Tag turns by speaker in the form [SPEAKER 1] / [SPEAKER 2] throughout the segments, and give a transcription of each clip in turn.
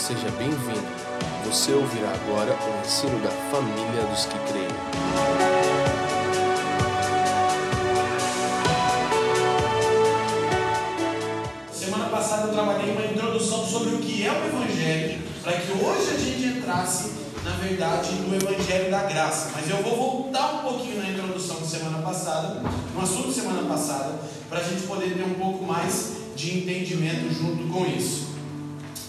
[SPEAKER 1] seja bem-vindo. Você ouvirá agora o ensino da família dos que creem.
[SPEAKER 2] Semana passada eu trabalhei uma introdução sobre o que é o Evangelho, para que hoje a gente entrasse, na verdade, no Evangelho da Graça. Mas eu vou voltar um pouquinho na introdução de semana passada, no assunto de semana passada, para a gente poder ter um pouco mais de entendimento junto com isso.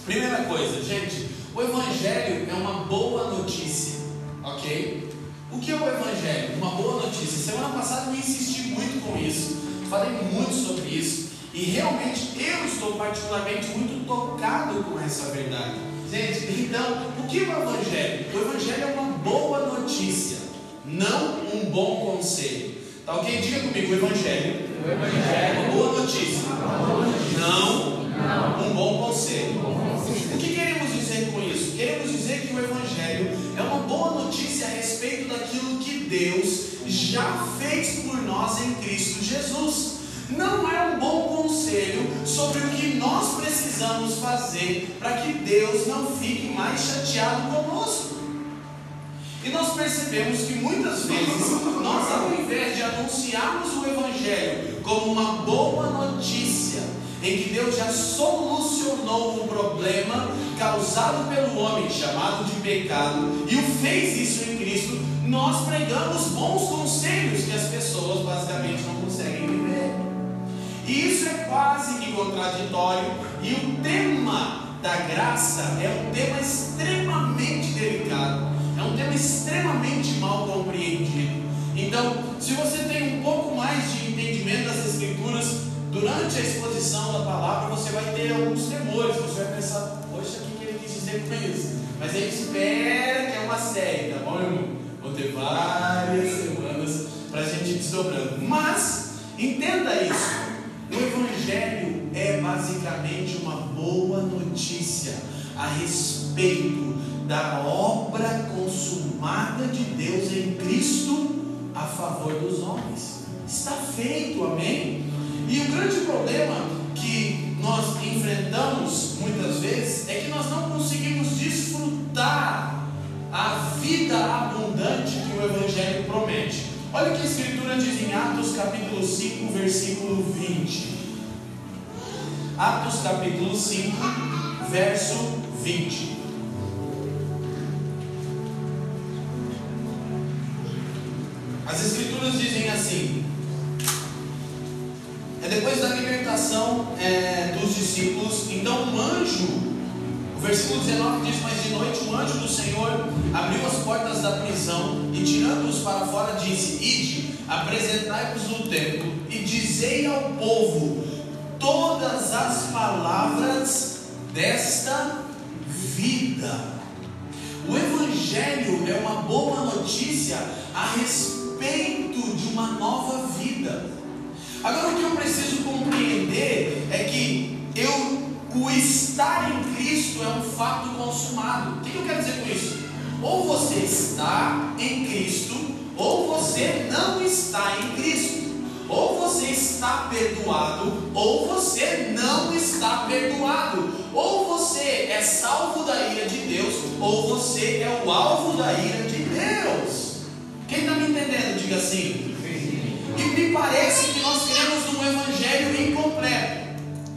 [SPEAKER 2] Primeira coisa, gente, o Evangelho é uma boa notícia, ok? O que é o Evangelho? Uma boa notícia. Semana passada eu insisti muito com isso, falei muito sobre isso. E realmente eu estou particularmente muito tocado com essa verdade. Gente, então, o que é o Evangelho? O Evangelho é uma boa notícia, não um bom conselho. Tá ok? Diga comigo, o Evangelho,
[SPEAKER 3] O Evangelho
[SPEAKER 2] é uma boa notícia, não
[SPEAKER 3] não
[SPEAKER 2] um bom conselho.
[SPEAKER 3] conselho.
[SPEAKER 2] O que queremos dizer com isso? Queremos dizer que o Evangelho é uma boa notícia a respeito daquilo que Deus já fez por nós em Cristo Jesus. Não é um bom conselho sobre o que nós precisamos fazer para que Deus não fique mais chateado conosco. E nós percebemos que muitas vezes nós, ao invés de anunciarmos o Evangelho como uma boa notícia, em que Deus já solucionou um problema causado pelo homem chamado de pecado e o fez isso em Cristo, nós pregamos bons conselhos que as pessoas basicamente não conseguem viver. E isso é quase que contraditório, e o tema da graça é um tema extremamente delicado, é um tema extremamente mal compreendido. Então, se você tem um pouco mais de entendimento das Escrituras, durante a exposição da palavra, você vai ter alguns temores, você vai pensar, poxa, o que ele quis dizer com isso? Mas aí espera que é uma série, tá bom, irmão? Vou ter várias semanas para a gente ir desdobrando. Mas, entenda isso. O Evangelho é basicamente uma boa notícia a respeito da obra consumada de Deus em Cristo a favor dos homens. Está feito, amém? E o grande problema que nós enfrentamos muitas vezes é que nós não conseguimos desfrutar a vida abundante que o Evangelho promete. Olha o que a Escritura diz em Atos capítulo 5, versículo 20. Atos capítulo 5, verso 20. As Escrituras dizem assim: da libertação é, dos discípulos, então um anjo, o versículo 19 diz: Mas de noite um anjo do Senhor abriu as portas da prisão e, tirando-os para fora, disse: Ide, apresentai-vos no templo e dizei ao povo todas as palavras desta vida. O Evangelho é uma boa notícia a respeito de uma nova vida. Agora o que eu preciso compreender é que eu, o estar em Cristo é um fato consumado. O que eu quero dizer com isso? Ou você está em Cristo, ou você não está em Cristo. Ou você está perdoado, ou você não está perdoado. Ou você é salvo da ira de Deus, ou você é o alvo da ira de Deus. Quem está me entendendo, diga assim. E me parece que nós queremos um evangelho incompleto.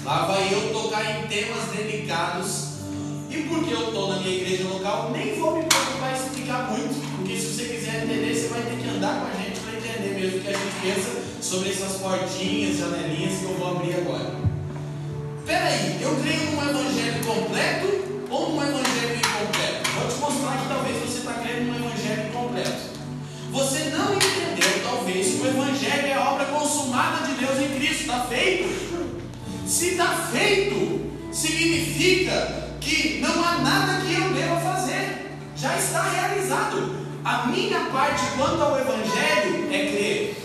[SPEAKER 2] Lá vai eu tocar em temas delicados. E porque eu estou na minha igreja local, nem vou me preocupar em explicar muito. Porque se você quiser entender, você vai ter que andar com a gente para entender mesmo o que a gente pensa sobre essas portinhas, janelinhas que eu vou abrir agora. Peraí, eu creio num evangelho completo ou num evangelho incompleto? Vou te mostrar que talvez você está crendo num evangelho incompleto. Você não entendeu, talvez, que o Evangelho é a obra consumada de Deus em Cristo, está feito. Se está feito, significa que não há nada que eu deva fazer, já está realizado. A minha parte quanto ao Evangelho é crer.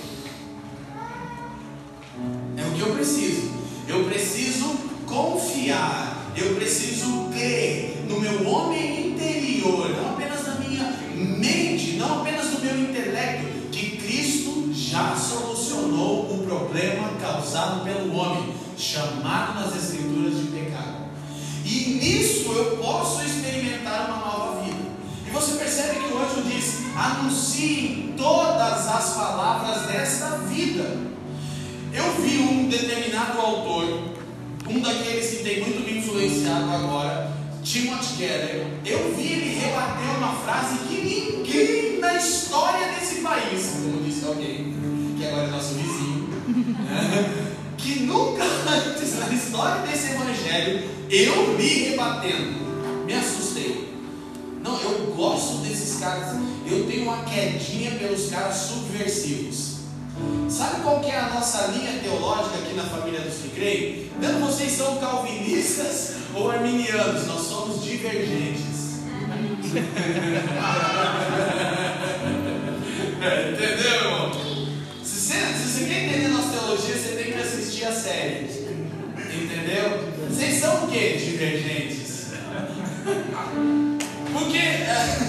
[SPEAKER 2] É o que eu preciso. Eu preciso confiar, eu preciso crer no meu homem interior, não apenas mente, não apenas no meu intelecto, que Cristo já solucionou o problema causado pelo homem, chamado nas Escrituras de pecado. E nisso eu posso experimentar uma nova vida. E você percebe que o anjo diz: anuncie todas as palavras desta vida. Eu vi um determinado autor, um daqueles que tem muito me influenciado agora, Timothy Keller. Eu vi ele rebater uma frase que ninguém na história desse país, como disse alguém, que agora é nosso vizinho, né? que nunca antes na história desse evangelho eu vi rebatendo. Me assustei. Não, eu gosto desses caras. Eu tenho uma quedinha pelos caras subversivos. Sabe qual que é a nossa linha teológica aqui na família dos que creem? Não vocês são calvinistas ou arminianos, nós somos divergentes. Entendeu, irmão? Se você, se você quer entender nossa teologia, você tem que assistir a série. Entendeu? Vocês são o que? Divergentes. Porque, é,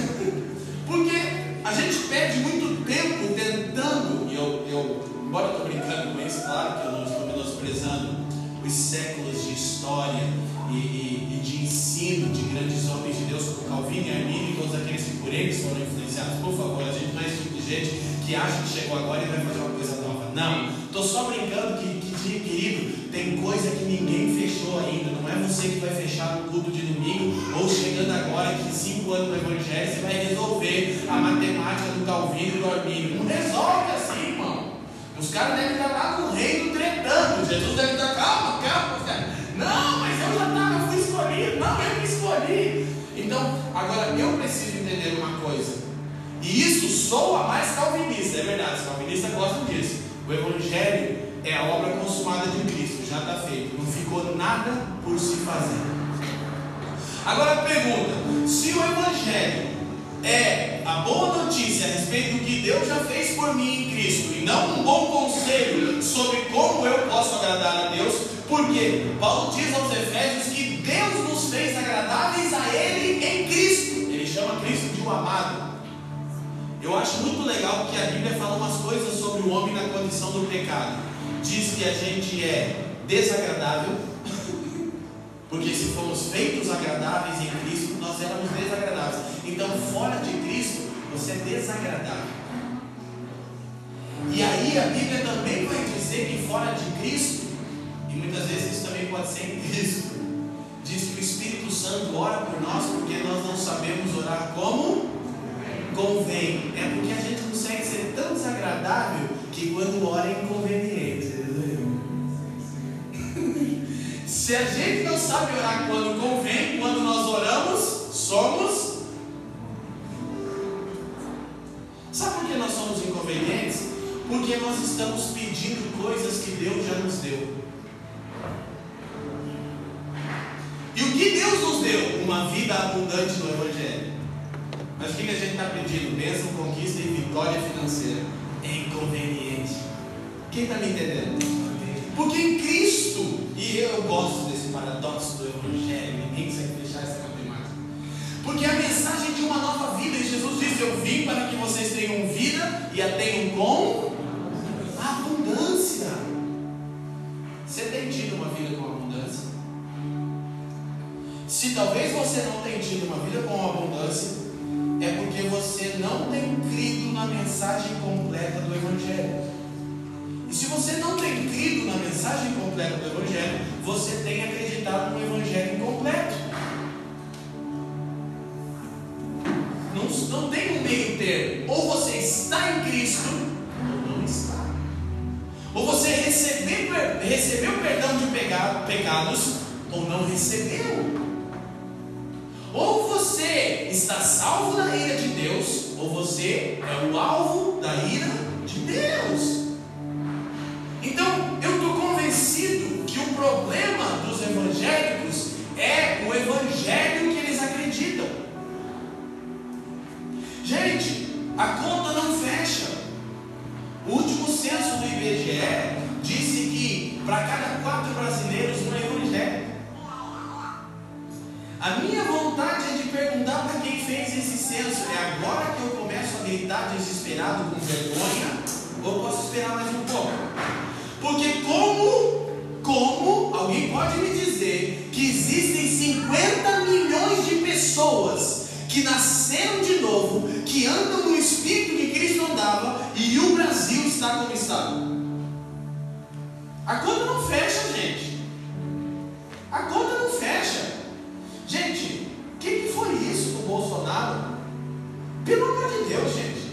[SPEAKER 2] porque a gente perde muito tempo tentando, e eu, eu embora eu estou brincando com isso, claro que eu não estou menosprezando os séculos de história e, e, e, de ensino de grandes homens de Deus como Calvino e Arminio e todos aqueles que por eles foram influenciados. Por favor, a gente não é esse tipo de gente que acha que chegou agora e vai fazer uma coisa nova. Não, estou só brincando que, que, querido, tem coisa que ninguém fechou ainda. Não é você que vai fechar no culto de domingo ou chegando agora que cinco anos no Evangelho você vai resolver a matemática do Calvino e do Arminio. Não resolve assim. Os caras devem estar lá no reino tretando. Jesus deve estar, calma, calma, cara. Não, mas eu já estava, fui escolhido. Não, eu me escolhi. Então, agora eu preciso entender uma coisa. E isso soa mais calvinista, é verdade, os calvinistas gostam disso. O Evangelho é a obra consumada de Cristo, já está feito, não ficou nada por se fazer. Agora pergunta: se o Evangelho é a boa notícia a respeito do que Deus já fez por mim em Cristo, e não um bom conselho sobre como eu posso agradar a Deus, porque Paulo diz aos Efésios que Deus nos fez agradáveis a Ele em Cristo, ele chama Cristo de um amado. Eu acho muito legal que a Bíblia fala umas coisas sobre o homem na condição do pecado. Diz que a gente é desagradável, porque se fomos feitos agradáveis em Cristo, nós éramos desagradáveis. Fora de Cristo, você é desagradável. E aí a Bíblia também vai dizer que fora de Cristo, e muitas vezes isso também pode ser em Cristo, diz que o Espírito Santo ora por nós porque nós não sabemos orar como convém. É porque a gente consegue ser tão desagradável que quando ora é inconveniente. Se a gente não sabe orar quando convém, quando nós oramos, somos. Nós estamos pedindo coisas que Deus já nos deu. E o que Deus nos deu? Uma vida abundante no Evangelho. Mas o que, a gente está pedindo? Bênção, conquista e vitória financeira. É inconveniente. Quem está me entendendo? Porque em Cristo, e eu gosto desse paradoxo do Evangelho, ninguém consegue fechar essa matemática. Porque a mensagem de uma nova vida, e Jesus disse: Eu vim para que vocês tenham vida e a tenham com abundância. Você tem tido uma vida com abundância? Se talvez você não tenha tido uma vida com abundância, é porque você não tem crido na mensagem completa do Evangelho. E se você não tem crido na mensagem completa do Evangelho, você tem acreditado no Evangelho incompleto. Não, não tem um meio termo. Ou você está em Cristo. Recebeu, recebeu perdão de pecados, ou não recebeu. Ou você está salvo da ira de Deus, ou você é o alvo da ira de Deus. Então, eu estou convencido que o problema dos evangélicos é o evangelho que eles acreditam. Gente, a conta não fecha. O último censo do IBGE disse que para cada quatro brasileiros um é evangélico. A minha vontade é de perguntar para quem fez esse censo: é agora que eu começo a gritar desesperado com vergonha? Ou posso esperar mais um pouco? Porque, como, como alguém pode me dizer que existem 50 milhões que nasceram de novo, que andam no espírito que Cristo andava e o Brasil está como está. A conta não fecha, gente. A conta não fecha. Gente, o que, que foi isso com o Bolsonaro? Pelo amor de Deus, gente.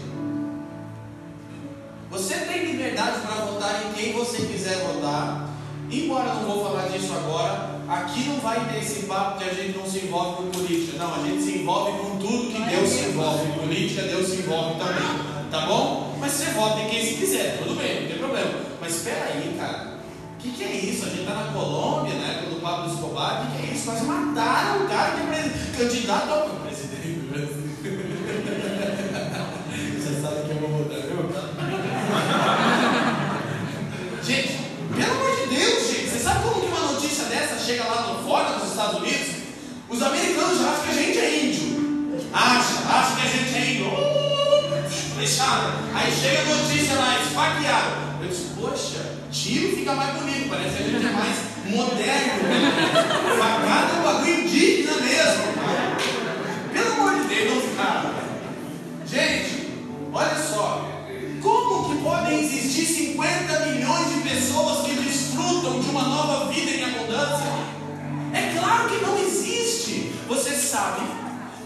[SPEAKER 2] Você tem liberdade para votar em quem você quiser votar. Embora não vou falar disso agora, aqui não vai ter esse papo que a gente não se envolve com política. Não, a gente se envolve com tudo que Deus se envolve. Política, Deus se envolve também. Tá bom? Mas você vota em quem se quiser, tudo bem, não tem problema. Mas espera aí, cara. O que, que é isso? A gente está na Colômbia, né? Do Pablo Escobar, o que, que é isso? Quase mataram o cara que é candidato ao presidente. Você sabe que eu vou votar, viu? gente, pelo amor de Deus, gente, você sabe como que uma notícia dessa chega lá no, fora dos Estados Unidos? Os americanos acham que a gente é índio. Acha, acha que a gente é índio. Uh, fechada. Aí chega a notícia lá, esfaqueado. Eu disse, poxa, tiro fica mais bonito, parece que a gente é mais moderno. Facada é um bagulho indígena mesmo. Pelo amor de Deus, cara. Gente, olha só. Como que podem existir 50 milhões de pessoas que desfrutam de uma nova vida em abundância? É claro que não existe. Você sabe,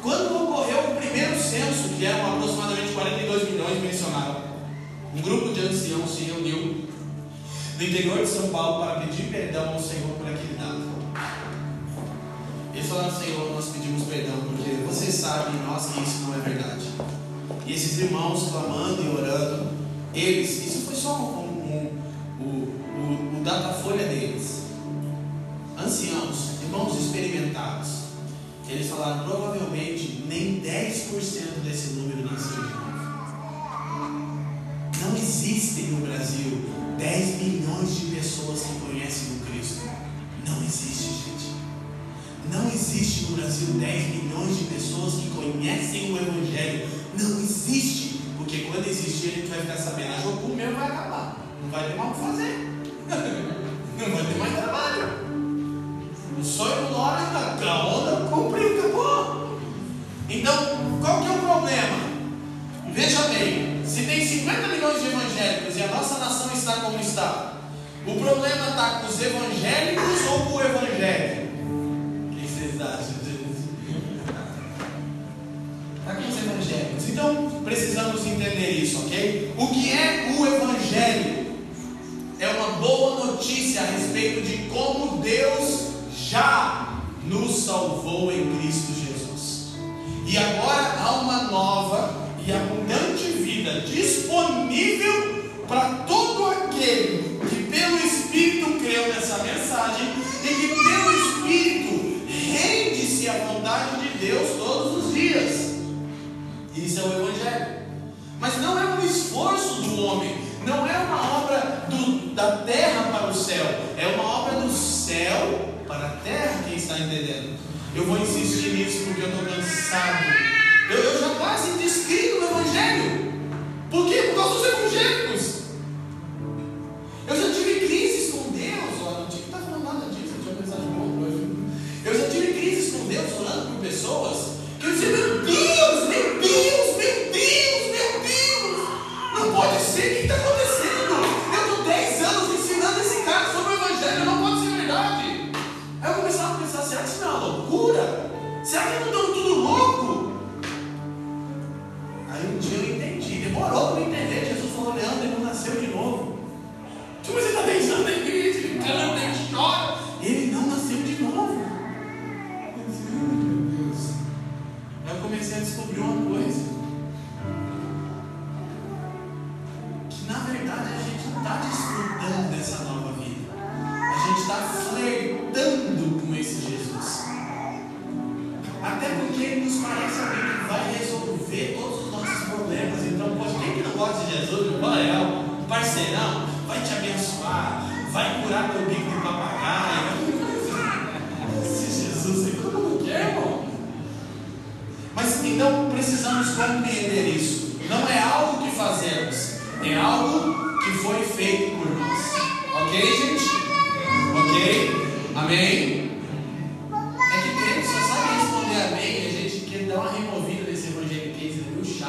[SPEAKER 2] quando ocorreu o primeiro censo, que eram aproximadamente 42 milhões mencionados, um grupo de anciãos se reuniu no interior de São Paulo para pedir perdão ao Senhor por aquele dado. Eles falaram, Senhor, nós pedimos perdão porque você sabe nós que isso não é verdade. E esses irmãos clamando e orando, eles, isso foi só um, um, um, o, o datafolha deles. Anciãos, irmãos experimentados, eles falaram, provavelmente nem 10% desse número nasceu de novo. Não existem no Brasil 10 milhões de pessoas que conhecem o Cristo. Não existe, gente. Não existe no Brasil 10 milhões de pessoas que conhecem o Evangelho. Não existe. Porque quando existir, a gente vai ficar sabendo. A Jocu mesmo vai acabar. Não vai ter mais o que fazer. Não vai ter mais trabalho. O sonho do Lora a onda cumpriu. Então, qual que é o se tem 50 milhões de evangélicos e a nossa nação está como está, o problema está com os evangélicos ou com o evangelho? O que vocês acham? Está com os evangélicos. Então, precisamos entender isso, ok? O que é o evangelho? É uma boa notícia a respeito de como Deus já nos salvou em Cristo Jesus. E agora há uma nova vida disponível para todo aquele que pelo Espírito creu nessa mensagem e que pelo Espírito rende-se à vontade de Deus todos os dias. Isso é o Evangelho. Mas não é um esforço do homem, não é uma obra do, da terra para o céu, é uma obra do céu para a terra. Quem está entendendo? Eu vou insistir nisso porque eu estou cansado eu, eu já quase descrevo o Evangelho. Por quê? Por causa dos evangélicos.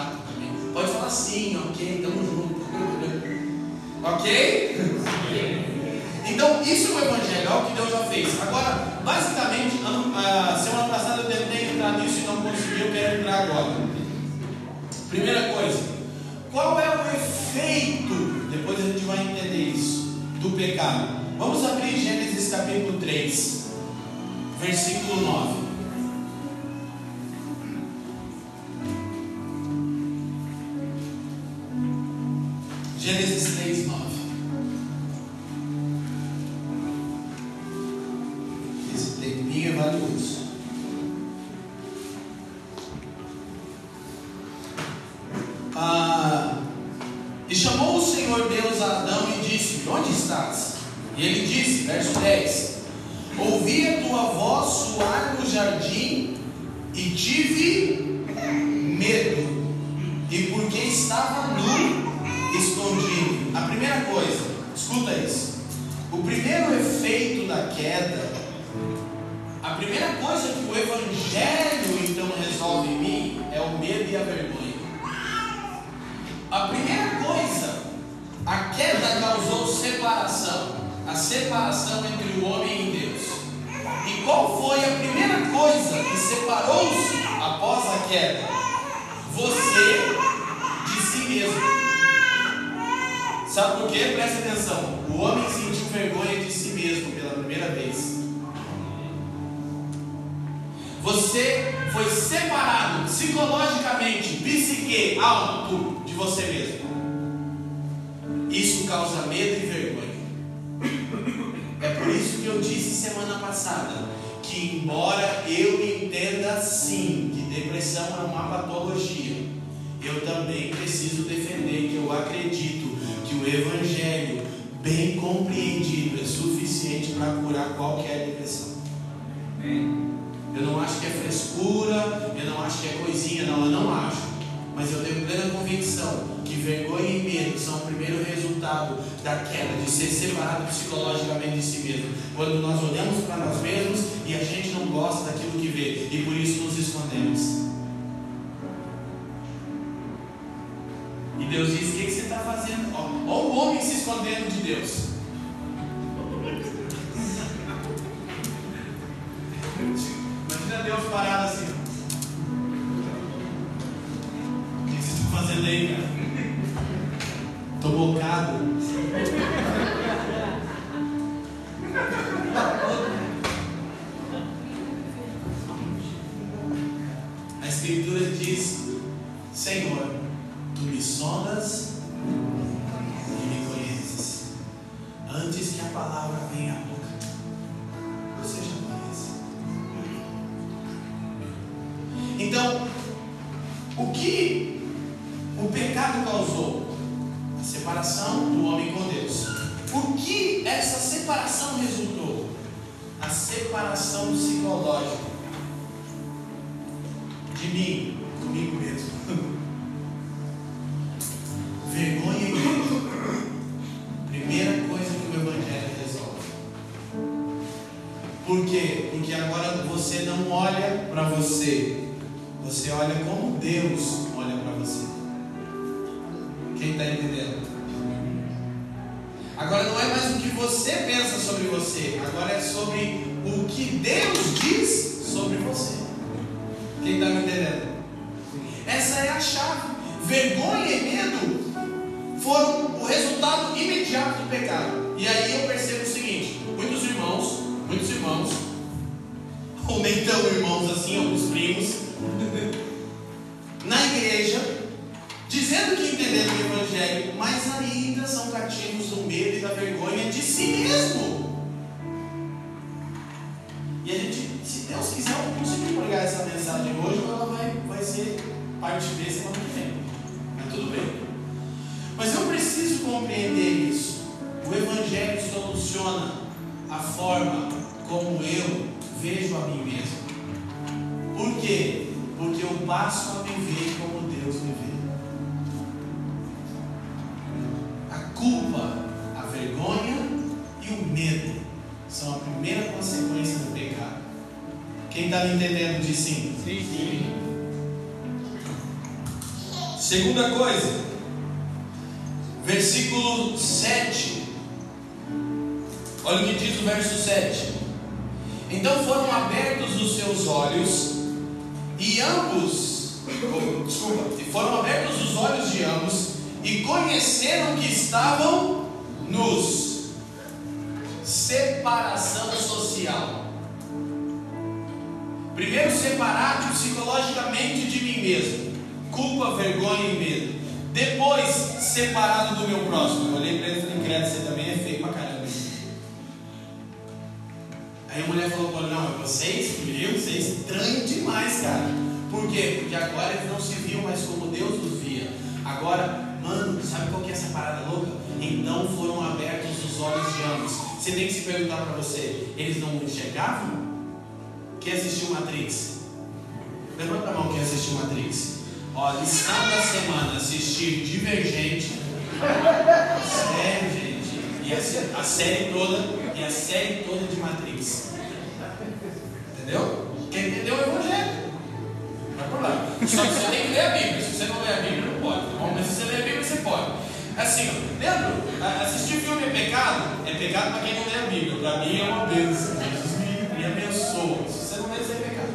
[SPEAKER 2] também. Pode falar sim, ok, tamo junto. Tá ok? Então, isso é o evangelho, é o que Deus já fez. Agora, basicamente, ano, ah, semana passada eu tentei entrar nisso e não consegui, eu quero entrar agora. Primeira coisa, qual é o efeito, depois a gente vai entender isso, do pecado? Vamos abrir Gênesis capítulo 3, versículo 9. E Deus diz: O que, você está fazendo? Olha o homem se escondendo de Deus. Versículo 7. Olha o que diz o verso 7. Então foram abertos os seus olhos, e ambos, oh, desculpa, e foram abertos os olhos de ambos, e conheceram que estavam nus. Separação social. Primeiro, separado psicologicamente de mim mesmo, culpa, vergonha e medo. Depois, separado do meu próximo. Eu olhei para ele e falei: Credo, você também é feio pra caramba. Aí a mulher falou: Não, vocês, meu, você é estranho demais, cara. Por quê? Porque agora eles não se viam mais como Deus os via. Agora, mano, sabe qual que é essa parada louca? Então foram abertos os olhos de ambos. Você tem que se perguntar para você: eles não enxergavam? Quem assistiu Matrix? Levanta a mão quem assistiu Matrix. Ó, lição da semana: assistir Divergente. Sério, gente. E a, a série toda. E a série toda de Matrix. Entendeu? Quem entendeu o Evangelho? Vai por lá. Só que você tem que ler a Bíblia. Se você não ler a Bíblia, não pode. Tá bom? Mas se você ler a Bíblia, você pode. Assim, ó, lembra? Assistir filme é pecado? É pecado para quem não lê a Bíblia. Para mim é uma bênção. Jesus me, me abençoa. Se você não lê, você é pecado.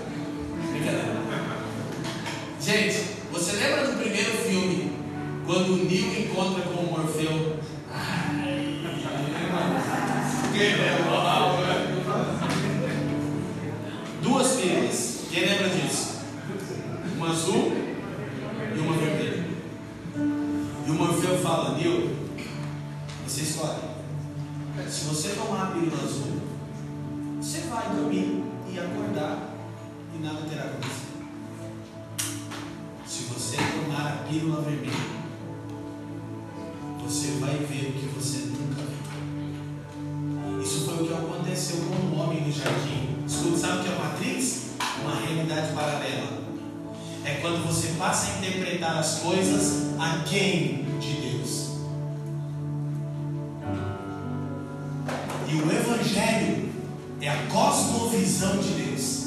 [SPEAKER 2] Gente, você lembra do primeiro filme? Quando o Neo encontra com o Morfeu? Que Duas pílulas. Quem lembra disso? Uma azul e uma vermelha. E o Morfeu fala, Neo, você escolhe. Se você tomar a pílula azul, você vai dormir e acordar e nada terá acontecido. Você tomar a pílula vermelha, você vai ver o que você nunca viu. Isso foi o que aconteceu com o homem no jardim. Escuta, sabe o que é Matrix? Uma realidade paralela. É quando você passa a interpretar as coisas aquém de Deus. E o Evangelho é a cosmovisão de Deus.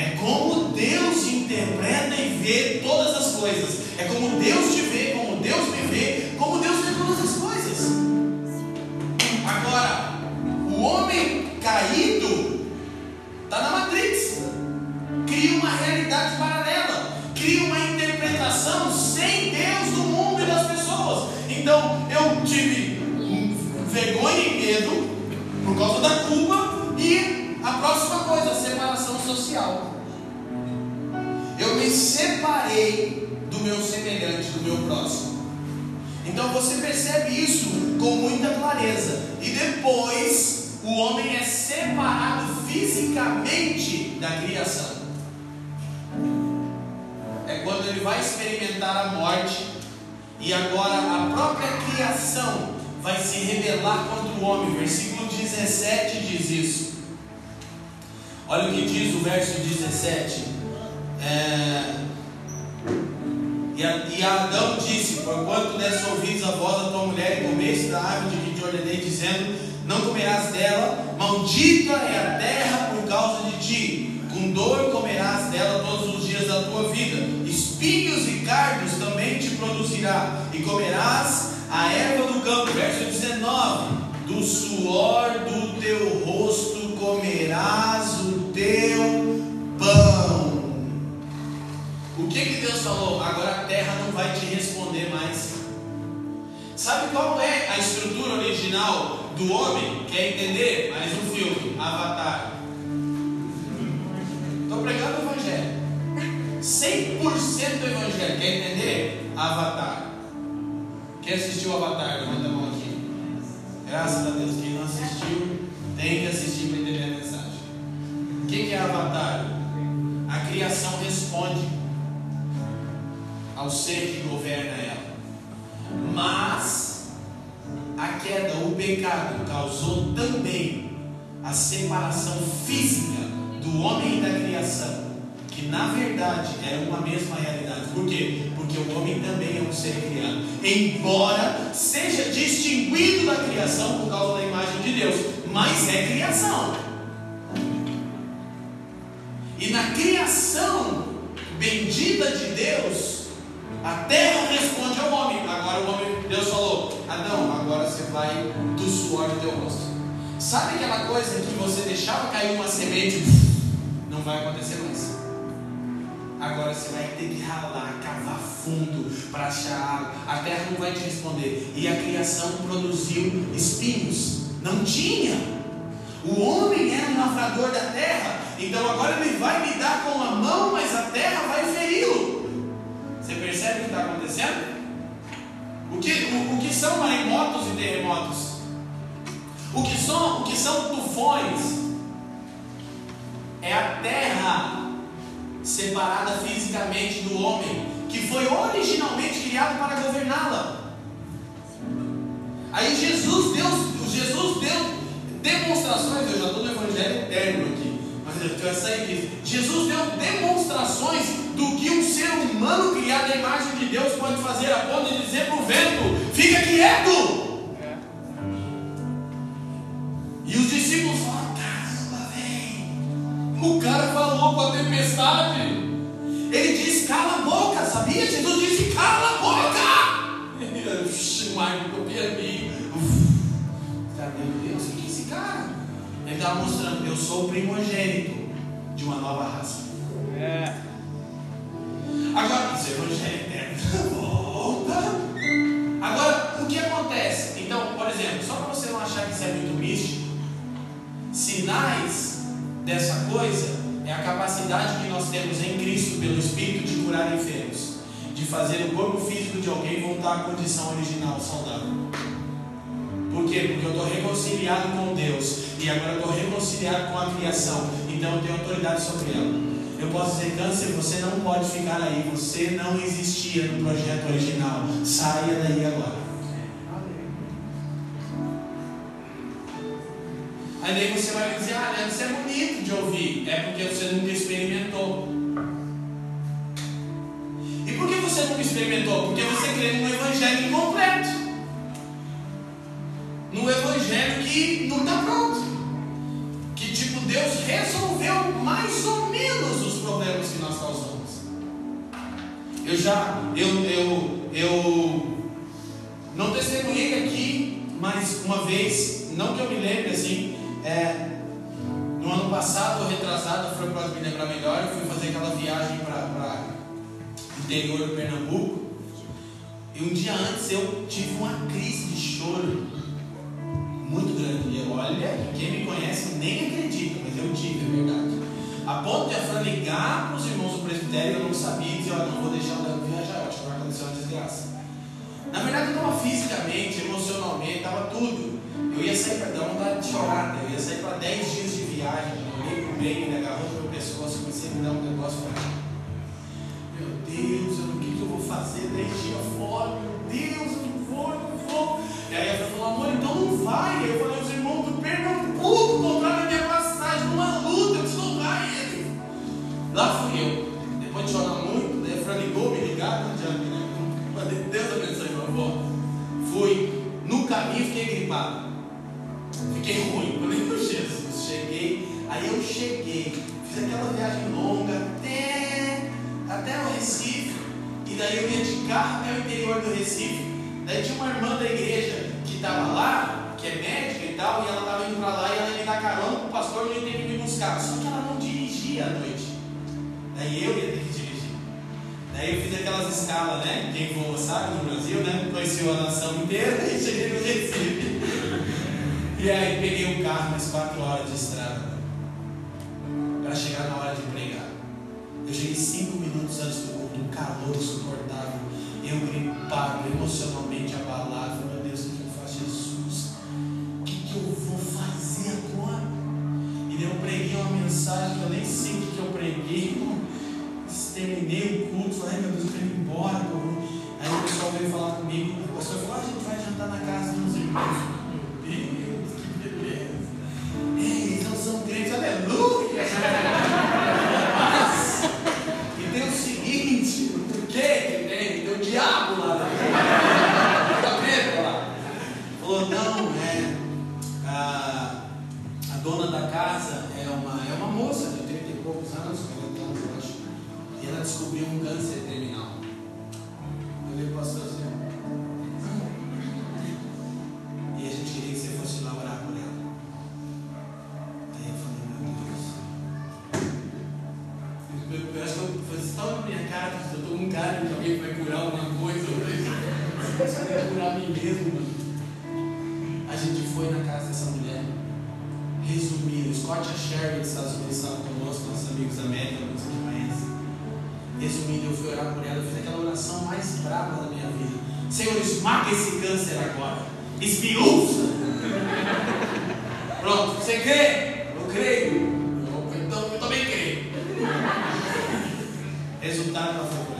[SPEAKER 2] É como Deus interpreta e vê todas as coisas. É como Deus te vê, como Deus me vê, como Deus vê todas as coisas. Agora, o homem caído está na Matrix. Cria uma realidade paralela. Cria uma interpretação sem Deus do mundo e das pessoas. Então, eu tive vergonha e medo por causa da culpa e a próxima coisa, a separação social. Do meu semelhante, do meu próximo. Então você percebe isso com muita clareza. E depois o homem é separado fisicamente da criação. É quando ele vai experimentar a morte e agora a própria criação vai se rebelar contra o homem. Versículo 17 diz isso. Olha o que diz o verso 17. É... E, a, e Adão disse: Porquanto desse ouvidos a voz da tua mulher e comeste da árvore de que te ordenei, dizendo: Não comerás dela, maldita é a terra por causa de ti. Com dor comerás dela todos os dias da tua vida. Espinhos e cardos também te produzirá, e comerás a erva do campo. Verso 19: Do suor do teu rosto comerás o teu pão. Que, que Deus falou? Agora a terra não vai te responder mais. Sabe qual é a estrutura original do homem? Quer entender? Mais um filme, Avatar. Estou pregando o Evangelho. 100% Evangelho. Quer entender? Avatar. Quem assistiu Avatar? Levanta a mão aqui. Graças a Deus. Quem não assistiu, tem que assistir para entender a mensagem. O que é Avatar? A criação responde ao ser que governa ela. Mas a queda, o pecado, causou também a separação física do homem e da criação, que na verdade era uma mesma realidade. Por quê? Porque o homem também é um ser criado, embora seja distinguido da criação por causa da imagem de Deus, mas é criação. E na criação bendita de Deus, A terra responde ao homem. Agora o homem, Deus falou: Adão, agora você vai do suor do teu rosto. Sabe aquela coisa que você deixava cair uma semente? Não vai acontecer mais. Agora você vai ter que ralar, cavar fundo para achar água. A terra não vai te responder. E a criação produziu espinhos. Não tinha. O homem era um lavrador da terra. Então agora ele vai lidar com a mão, mas a terra vai feri-lo. Você percebe o que está acontecendo? O que, o, o que são maremotos e terremotos? O que são, o que são tufões? É a terra separada fisicamente do homem, que foi originalmente criado para governá-la. Aí Jesus deu, Jesus deu demonstrações, eu já estou no Evangelho eterno aqui, mas sair disso. Jesus deu demonstrações do que um ser humano criado à imagem de Deus pode fazer, a ponto de dizer para o vento: fica quieto! E os discípulos falaram: caramba! O cara falou com a tempestade. Ele disse: cala a boca, sabia? Jesus disse: cala a boca! O mar copia mim. Meu Deus, o que é esse cara? Ele estava mostrando: eu sou o primogênito de uma nova raça.
[SPEAKER 3] É.
[SPEAKER 2] Agora, isso é evangelho eterno. Volta. Agora, o que acontece? Então, por exemplo, só para você não achar que isso é muito místico, sinais dessa coisa é a capacidade que nós temos em Cristo, pelo Espírito, de curar enfermos, de fazer o corpo físico de alguém voltar à condição original, saudável. Por quê? Porque eu estou reconciliado com Deus e agora estou reconciliado com a criação, então eu tenho autoridade sobre ela. Eu posso dizer, câncer, você não pode ficar aí, você não existia no projeto original. Saia daí agora. Aí daí você vai dizer, ah, Leandro, isso é bonito de ouvir. É porque você nunca experimentou. E por que você nunca experimentou? Porque você crê num evangelho incompleto. Num evangelho que não está pronto. Que tipo, Deus resolveu mais ou menos os problemas que nós causamos. Eu já, eu, eu, eu não testemunhei aqui, mas uma vez, não que eu me lembre assim, é, no ano passado, retrasado, foi para me lembrar melhor, eu fui fazer aquela viagem para interior do Pernambuco. E um dia antes eu tive uma crise de choro muito grande. E olha, quem me conhece nem acredita, mas eu tive, é verdade. A ponto de a Fran ligar para os irmãos do presbitério, eu não sabia e dizer, olha, não vou deixar o Leandro viajar, acho que vai acontecer uma desgraça. Na verdade, eu estava fisicamente, emocionalmente, estava tudo. Eu ia sair para dar vontade de chorar, né? eu ia sair para 10 dias de viagem. Eu olhei para o bem, ele agarrou no meu pescoço comecei a me dar um negócio para Meu Deus, eu, o que, que eu vou fazer 10 dias fora? Meu Deus, eu não vou, eu não vou. E aí ela falou, amor, então não vai. Eu falei, os irmãos do Pernambuco compraram a minha passagem numa luta, eu preciso levar ele. Lá fui eu. Depois de chorar muito, daí a Fran ligou, me ligaram, não adianta, né? Mas Deus abençoe, meu avô. Fui. No caminho fiquei gripado. Fiquei ruim. Falei, meu Jesus, cheguei. Aí eu cheguei. Fiz aquela viagem longa até, até o Recife. E daí eu ia de carro até o interior do Recife. Daí tinha uma irmã da igreja que estava lá, que é médica e tal, e ela estava indo para lá e ela ia dar carona para o pastor não ia ter que me buscar. Só que ela não dirigia à noite. Daí eu ia ter que dirigir. Daí eu fiz aquelas escalas, né? Quem voa sabe no Brasil, né? Conheceu a nação inteira e cheguei no Recife. E aí peguei um carro mais quatro horas de estrada para chegar na hora de pregar. Eu cheguei cinco minutos antes do culto, um calor insuportável. Eu gripado, emocionalmente abalado. Uma mensagem que eu nem sei o que, eu preguei. Terminei o culto, falei, meu Deus, eu ir embora. Aí o pessoal veio falar comigo. O pastor falou, ah, a gente vai jantar na casa dos irmãos. Meu Deus, que beleza. Ei, eles não são crentes, aleluia. De alguém que vai curar alguma coisa. Eu só quero curar a mim mesmo, mano. A gente foi na casa dessa mulher. Resumindo, Scott Sherry dos Estados Unidos estavam conosco, nossos amigos da que conhecem. Resumindo, eu fui orar por ela, eu fiz aquela oração mais brava da minha vida. Senhor, esmaga esse câncer agora. Esmiuça. Pronto, você crê? Eu creio. Eu, então eu também creio. Resultado ela foi curada. E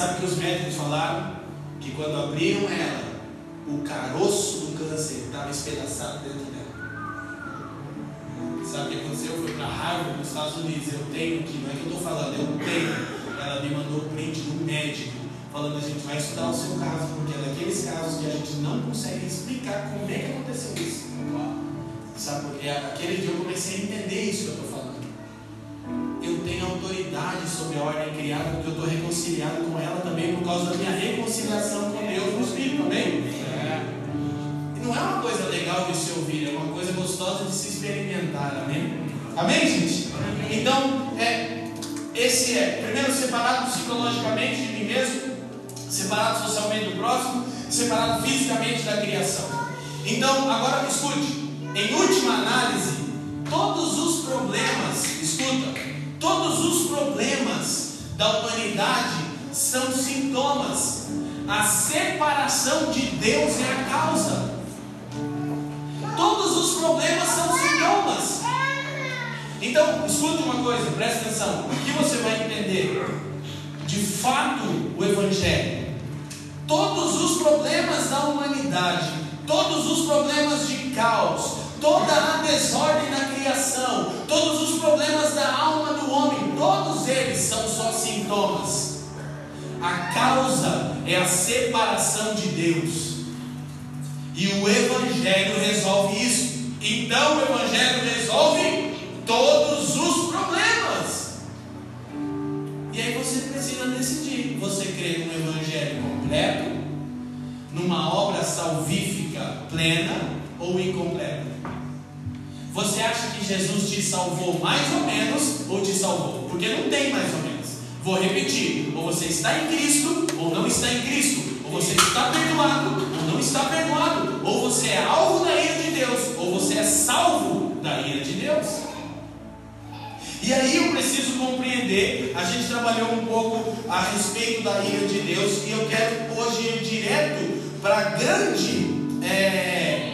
[SPEAKER 2] sabe que os médicos falaram? Que quando abriram ela, o caroço do câncer estava espedaçado dentro dela. Sabe o que aconteceu? Eu fui para Harvard, nos Estados Unidos. Eu tenho que, não é que eu estou falando, eu tenho. Ela me mandou o print do médico, falando a gente vai estudar o seu caso, porque é daqueles casos que a gente não consegue explicar como é que aconteceu isso. Sabe, porque aquele dia eu comecei a entender isso que eu estou. Eu tenho autoridade sobre a ordem criada, porque eu estou reconciliado com ela também por causa da minha reconciliação com Deus no Espírito, amém? É. E não é uma coisa legal de se ouvir, é uma coisa gostosa de se experimentar, amém? Amém, gente? Amém. Então, é, esse é, primeiro, separado psicologicamente de mim mesmo, separado socialmente do próximo, separado fisicamente da criação. Então, agora escute. Em última análise, todos os problemas, escuta, todos os problemas da humanidade são sintomas. A separação de Deus é a causa. Todos os problemas são sintomas. Então, escuta uma coisa, presta atenção. O que você vai entender? De fato, o Evangelho. Todos os problemas da humanidade, todos os problemas de caos, toda a desordem na criação, todos os problemas da alma do homem, todos eles são só sintomas. A causa é a separação de Deus. E o Evangelho resolve isso. Então o Evangelho resolve todos os problemas. E aí você precisa decidir: você crê num Evangelho completo, numa obra salvífica plena ou incompleta? Você acha que Jesus te salvou mais ou menos ou te salvou? Porque não tem mais ou menos. Vou repetir: ou você está em Cristo ou não está em Cristo. Ou você está perdoado ou não está perdoado. Ou você é alvo da ira de Deus ou você é salvo da ira de Deus. E aí eu preciso compreender, a gente trabalhou um pouco a respeito da ira de Deus e eu quero hoje ir direto para grande é,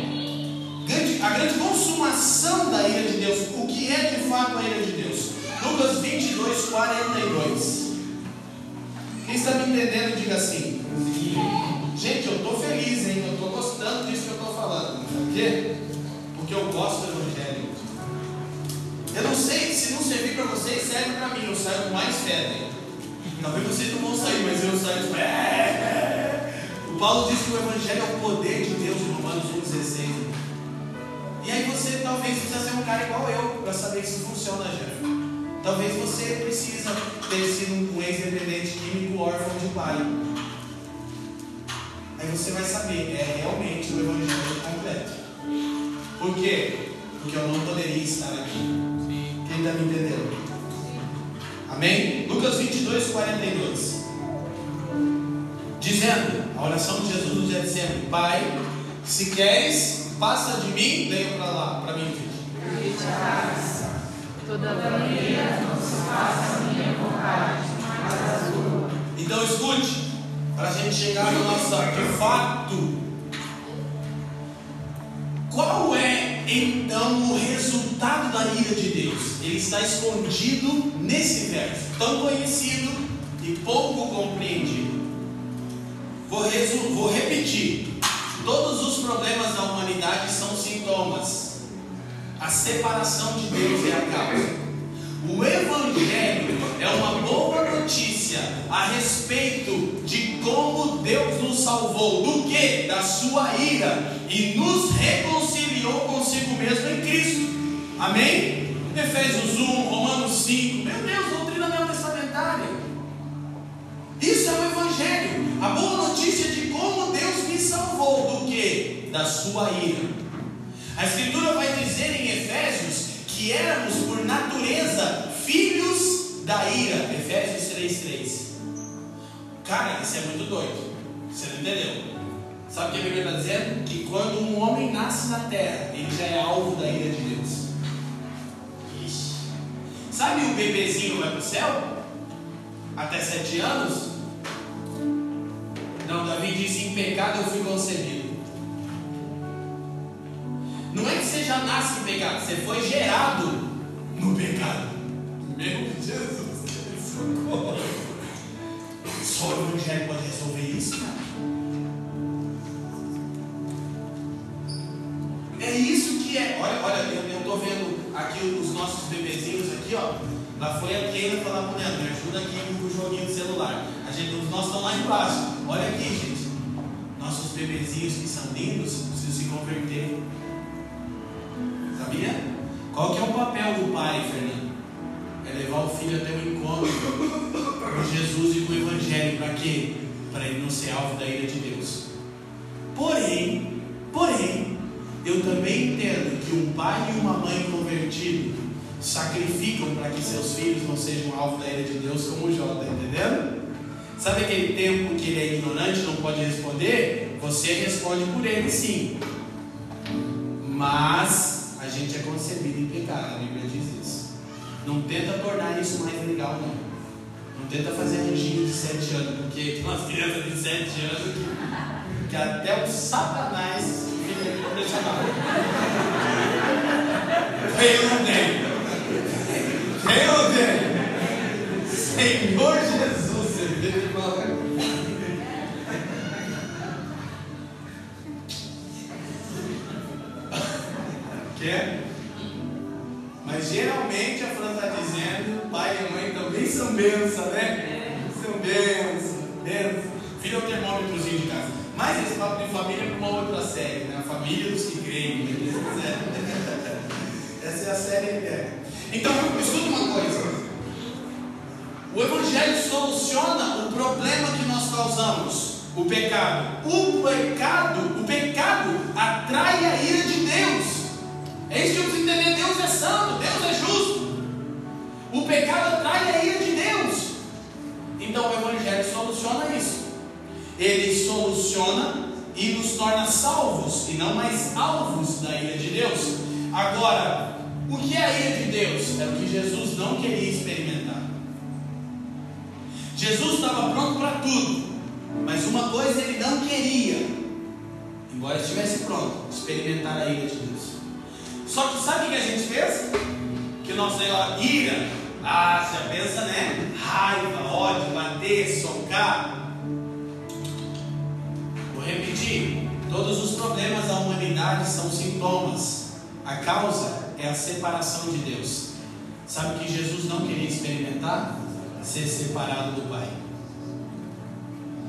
[SPEAKER 2] a grande consumação da ira de Deus. O que é de fato a ira de Deus? Lucas 22, 42. Quem está me entendendo, diga assim. Gente, eu estou feliz, hein? Eu estou gostando disso que eu estou falando. Por quê? Porque eu gosto do Evangelho. Eu não sei se não servir para vocês, serve para mim. Eu saio com mais fé. Né? Talvez vocês não vão sair, mas eu saio com O Paulo diz que o Evangelho é o poder de Deus em Romanos 1,16. E aí você talvez precisa ser um cara igual eu para saber isso funciona, Jeff. Talvez você precisa ter sido um ex-dependente químico órfão de pai. Aí você vai saber, é realmente o evangelho completo. Por quê? Porque eu não poderia estar aqui. Quem está me entendendo? Amém? Lucas 22, 42. Dizendo, a oração de Jesus já dizendo, Pai, se queres, Passa de mim, venha para lá, para mim,
[SPEAKER 3] gente. Todavia não se faça a minha vontade, mas a sua.
[SPEAKER 2] Então escute, para a gente chegar no nosso de fato. Qual é então o resultado da ira de Deus? Ele está escondido nesse verso, tão conhecido e pouco compreendido. Vou, vou repetir. Todos os problemas da humanidade são sintomas. A separação de Deus é a causa. O Evangelho é uma boa notícia a respeito de como Deus nos salvou, do que? Da sua ira e nos reconciliou consigo mesmo em Cristo. Amém? Efésios 1, Romanos 5. Meu Deus, doutrina neotestamentária. Isso é o Evangelho, a boa notícia de como Deus me salvou do que? Da sua ira. A Escritura vai dizer em Efésios que éramos, por natureza, filhos da ira. Efésios 3,3. Cara, isso é muito doido. Você não entendeu? Sabe o que a Bíblia está dizendo? Que quando um homem nasce na terra, ele já é alvo da ira de Deus. Ixi. Sabe o bebezinho vai para o céu? Até sete anos? Não, Davi disse: em pecado eu fui concebido. Não é que você já nasce em pecado, você foi gerado no pecado. Meu Jesus, socorro. Só o Evangelho pode resolver isso, cara. É isso que é. Olha, olha, eu estou vendo aqui os nossos bebezinhos aqui, ó. Lá foi a Keila falar pro Neto, me ajuda aqui com o joguinho do celular. A gente, os nossos estão lá embaixo. Olha aqui, gente. Nossos bebezinhos que são lindos precisam se converter. Sabia? Qual que é o papel do pai, Fernando? É levar o filho até o encontro com Jesus e com o Evangelho. Para quê? Para ele não ser alvo da ira de Deus. Porém, porém, eu também entendo que um pai e uma mãe convertido sacrificam para que seus filhos não sejam alvo da ira de Deus, como Jó, está entendendo? Sabe aquele tempo que ele é ignorante, não pode responder? Você responde por ele sim. Mas a gente é concebido em pecado, a Bíblia diz isso. Não tenta tornar isso mais legal, não. Não tenta fazer anjinho de sete anos, porque tem umas crianças de sete anos que, que até o Satanás fica impressionado. Ou não tem? Não tem? Senhor Jesus, você vê de Quer? Mas geralmente a Fran está dizendo, pai e mãe também são bênçãos, né? São bênçãos, bênçãos. É o termômetrozinho de casa. Mas esse papo de família é para uma outra série, né? A família dos que creem. Né? Essa é a série inteira. Então, escuta uma coisa. O Evangelho soluciona o problema que nós causamos, o pecado. O pecado, o pecado atrai a ira de Deus. É isso que preciso entender. Deus é santo, Deus é justo. O pecado atrai a ira de Deus. Então o Evangelho soluciona isso. Ele soluciona e nos torna salvos e não mais alvos da ira de Deus. Agora, o que é a ira de Deus? É o que Jesus não queria experimentar. Jesus estava pronto para tudo, mas uma coisa ele não queria, embora estivesse pronto, experimentar a ira de Deus. Só que sabe o que a gente fez? Que nosso negócio, ira, ah, você pensa, né? Raiva, ódio, bater, socar. Vou repetir: todos os problemas da humanidade são sintomas. A causa é a separação de Deus. Sabe o que Jesus não queria experimentar? Ser separado do Pai.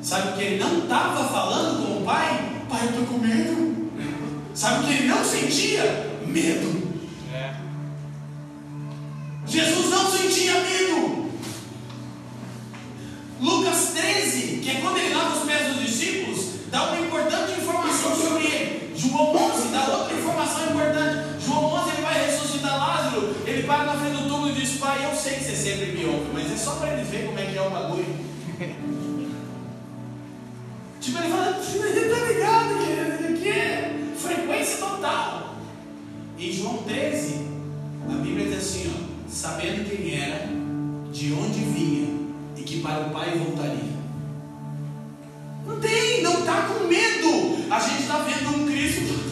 [SPEAKER 2] Sabe o que ele não estava falando com o Pai? Pai, eu estou com medo. Sabe o que ele não sentia? Medo.
[SPEAKER 4] É.
[SPEAKER 2] Jesus não sentia medo. Lucas 13, que é quando ele lava os pés dos discípulos, dá uma importante informação sobre ele. João 11 dá outra informação importante. João 11 ele vai ressuscitar Lázaro. Ele para na frente do túmulo e diz: Pai, eu sei que você sempre me ouve, mas é só para ele ver como é que é o bagulho. tipo, ele fala: Ele tá ligado, querido, que é frequência total. Em João 13, a Bíblia diz assim: ó, sabendo quem era, de onde vinha e que para o Pai voltaria. Não tem, não está com medo. A gente está vendo um Cristo.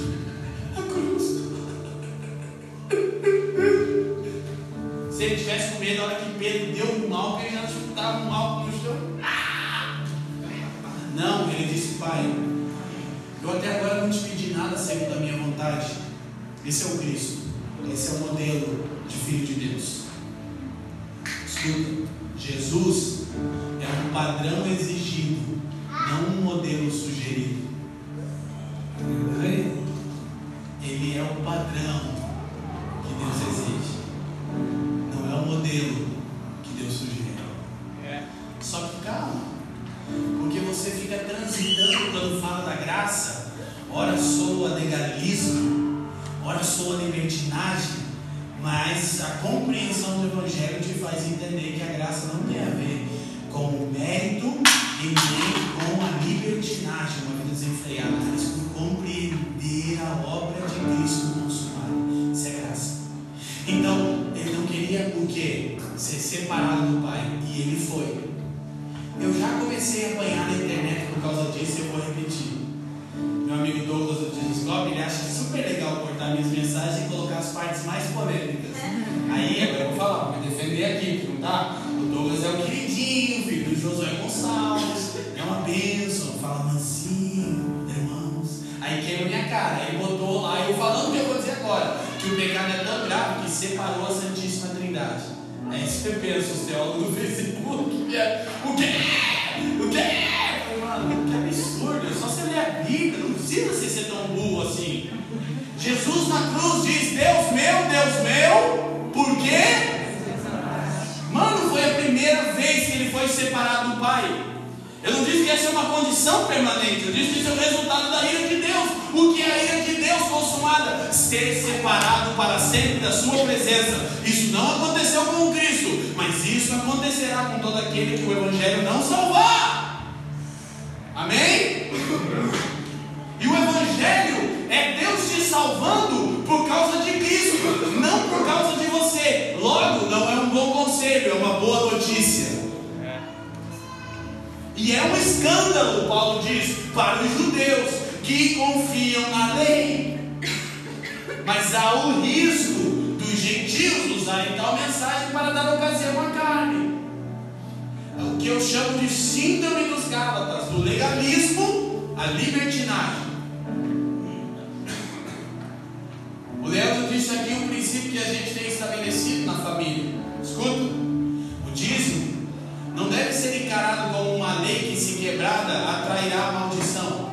[SPEAKER 2] Na hora que Pedro deu um mal, ele já chutava um mal no chão. Ah! Não, ele disse, Pai, eu até agora não te pedi nada segundo a minha vontade. Esse é o Cristo. Esse é o modelo de filho de Deus. Escuta, Jesus é um padrão exigido, não um modelo sugerido. Ele é o padrão que Deus exige, o modelo que Deus sugere.
[SPEAKER 4] É.
[SPEAKER 2] Só que calma, porque você fica transitando quando fala da graça, ora soa legalismo, ora soa libertinagem, mas a compreensão do Evangelho te faz entender que a graça não tem a ver com o mérito e nem com a libertinagem, uma vida desenfreada, mas por compreender a obra de Cristo consumada. Isso é graça. Então, queria o quê? Ser separado do Pai. E ele foi. Eu já comecei a apanhar na internet por causa disso e eu vou repetir. Meu amigo Douglas do Discovery, ele acha super legal cortar minhas mensagens e colocar as partes mais polêmicas. Aí, agora eu vou falar, vou me defender aqui, não tá? O Douglas é o queridinho, filho do Josué Gonçalves, é uma bênção, fala mansinho, irmãos. Aí queima minha cara, aí botou lá, eu falando o que eu vou dizer agora, que o pecado é tão grave que separou a Santíssima Trindade. Aí você pensa, os teólogos do Facebook, é, o quê? O quê? Mano, que absurdo, é só você ler a Bíblia, não precisa você ser tão burro assim. Jesus na cruz diz, Deus meu, Deus meu, por quê? Mano, foi a primeira vez que ele foi separado do Pai. Eu não disse que ia ser uma condição permanente, eu disse que isso é o resultado da ira de Deus. O que é a ira de Deus consumada? Ser separado para sempre da sua presença. Isso não aconteceu com Cristo, mas isso acontecerá com todo aquele que o Evangelho não salvar. Amém? E o Evangelho é Deus te salvando por causa de Cristo, não por causa de você. Logo, não é um bom conselho, é uma boa notícia. E é um escândalo, Paulo diz, para os judeus que confiam na lei. Mas há o risco dos gentios usarem tal mensagem para dar ocasião à carne. É o que eu chamo de síndrome dos Gálatas, do legalismo à libertinagem. O Leandro disse aqui um princípio que a gente tem estabelecido na família. Escuta, o dízimo não deve ser encarado como uma lei que, se quebrada, atrairá a maldição.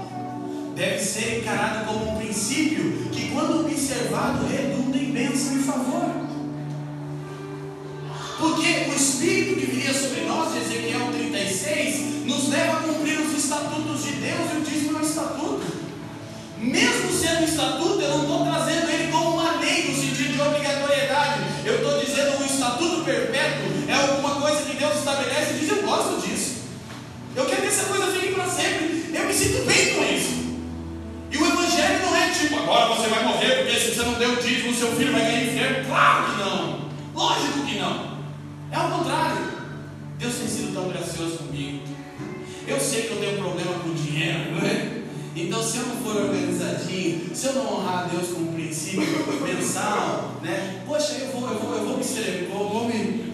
[SPEAKER 2] Deve ser encarado como um princípio que, quando observado, redunda em bênção e favor. Porque o Espírito que viria sobre nós, Ezequiel 36, nos leva a cumprir os estatutos de Deus e o dízimo é um estatuto. Mesmo sendo um estatuto, eu não estou trazendo ele como uma lei sinto bem com isso. E o Evangelho não é tipo, agora você vai morrer porque se você não deu o dízimo, seu filho vai ganhar inferno. Claro que não. Lógico que não. É o contrário. Deus tem sido tão gracioso comigo. Eu sei que eu tenho problema com dinheiro, não é? Então, se eu não for organizadinho, se eu não honrar a Deus com um princípio mensal, né? Poxa, eu vou, eu vou, eu vou me estremer, vou, vou me,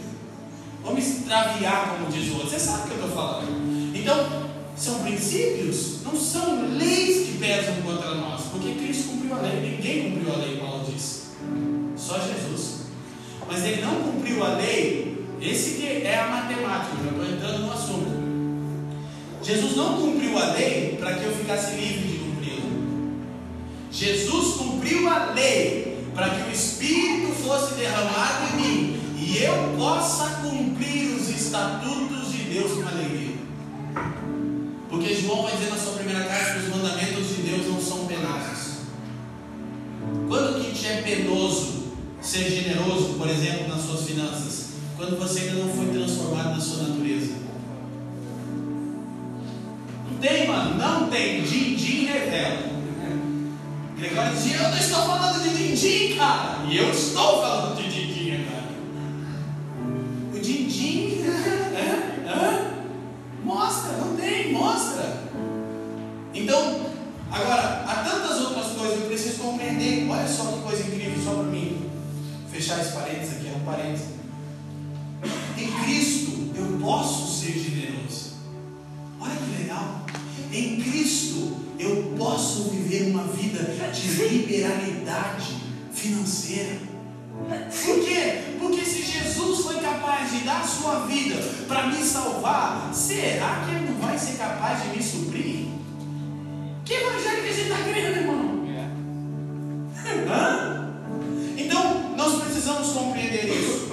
[SPEAKER 2] vou me extraviar, como diz o outro. Você sabe o que eu estou falando. Então, são princípios, não são leis que pesam contra nós, porque Cristo cumpriu a lei, ninguém cumpriu a lei, Paulo disse. Só Jesus. Mas ele não cumpriu a lei, esse que é a matemática, já estou entrando no assunto. Jesus não cumpriu a lei para que eu ficasse livre de cumpri-la. Jesus cumpriu a lei para que o Espírito fosse derramado em mim e eu possa cumprir os estatutos de Deus com alegria. Porque João vai dizer na sua primeira carta que os mandamentos de Deus não são penosos. Quando que é penoso ser generoso, por exemplo, nas suas finanças? Quando você ainda não foi transformado na sua natureza. Não tem, mano, não tem. Din-din revela. Gregório dizia, eu não estou falando de din-din, cara. E eu estou falando de din-din, mostra. Então, agora, há tantas outras coisas, eu preciso compreender. Olha só que coisa incrível, só para mim. Fechar esse parênteses aqui, é um parênteses. Em Cristo, eu posso ser generoso. Olha que legal. Em Cristo eu posso viver uma vida de liberalidade financeira. Por quê? Porque se Jesus foi capaz de dar sua vida para me salvar, será que Ele não vai ser capaz de me suprir? Que evangelho que a gente está crendo, irmão? Hã? Então, nós precisamos compreender isso.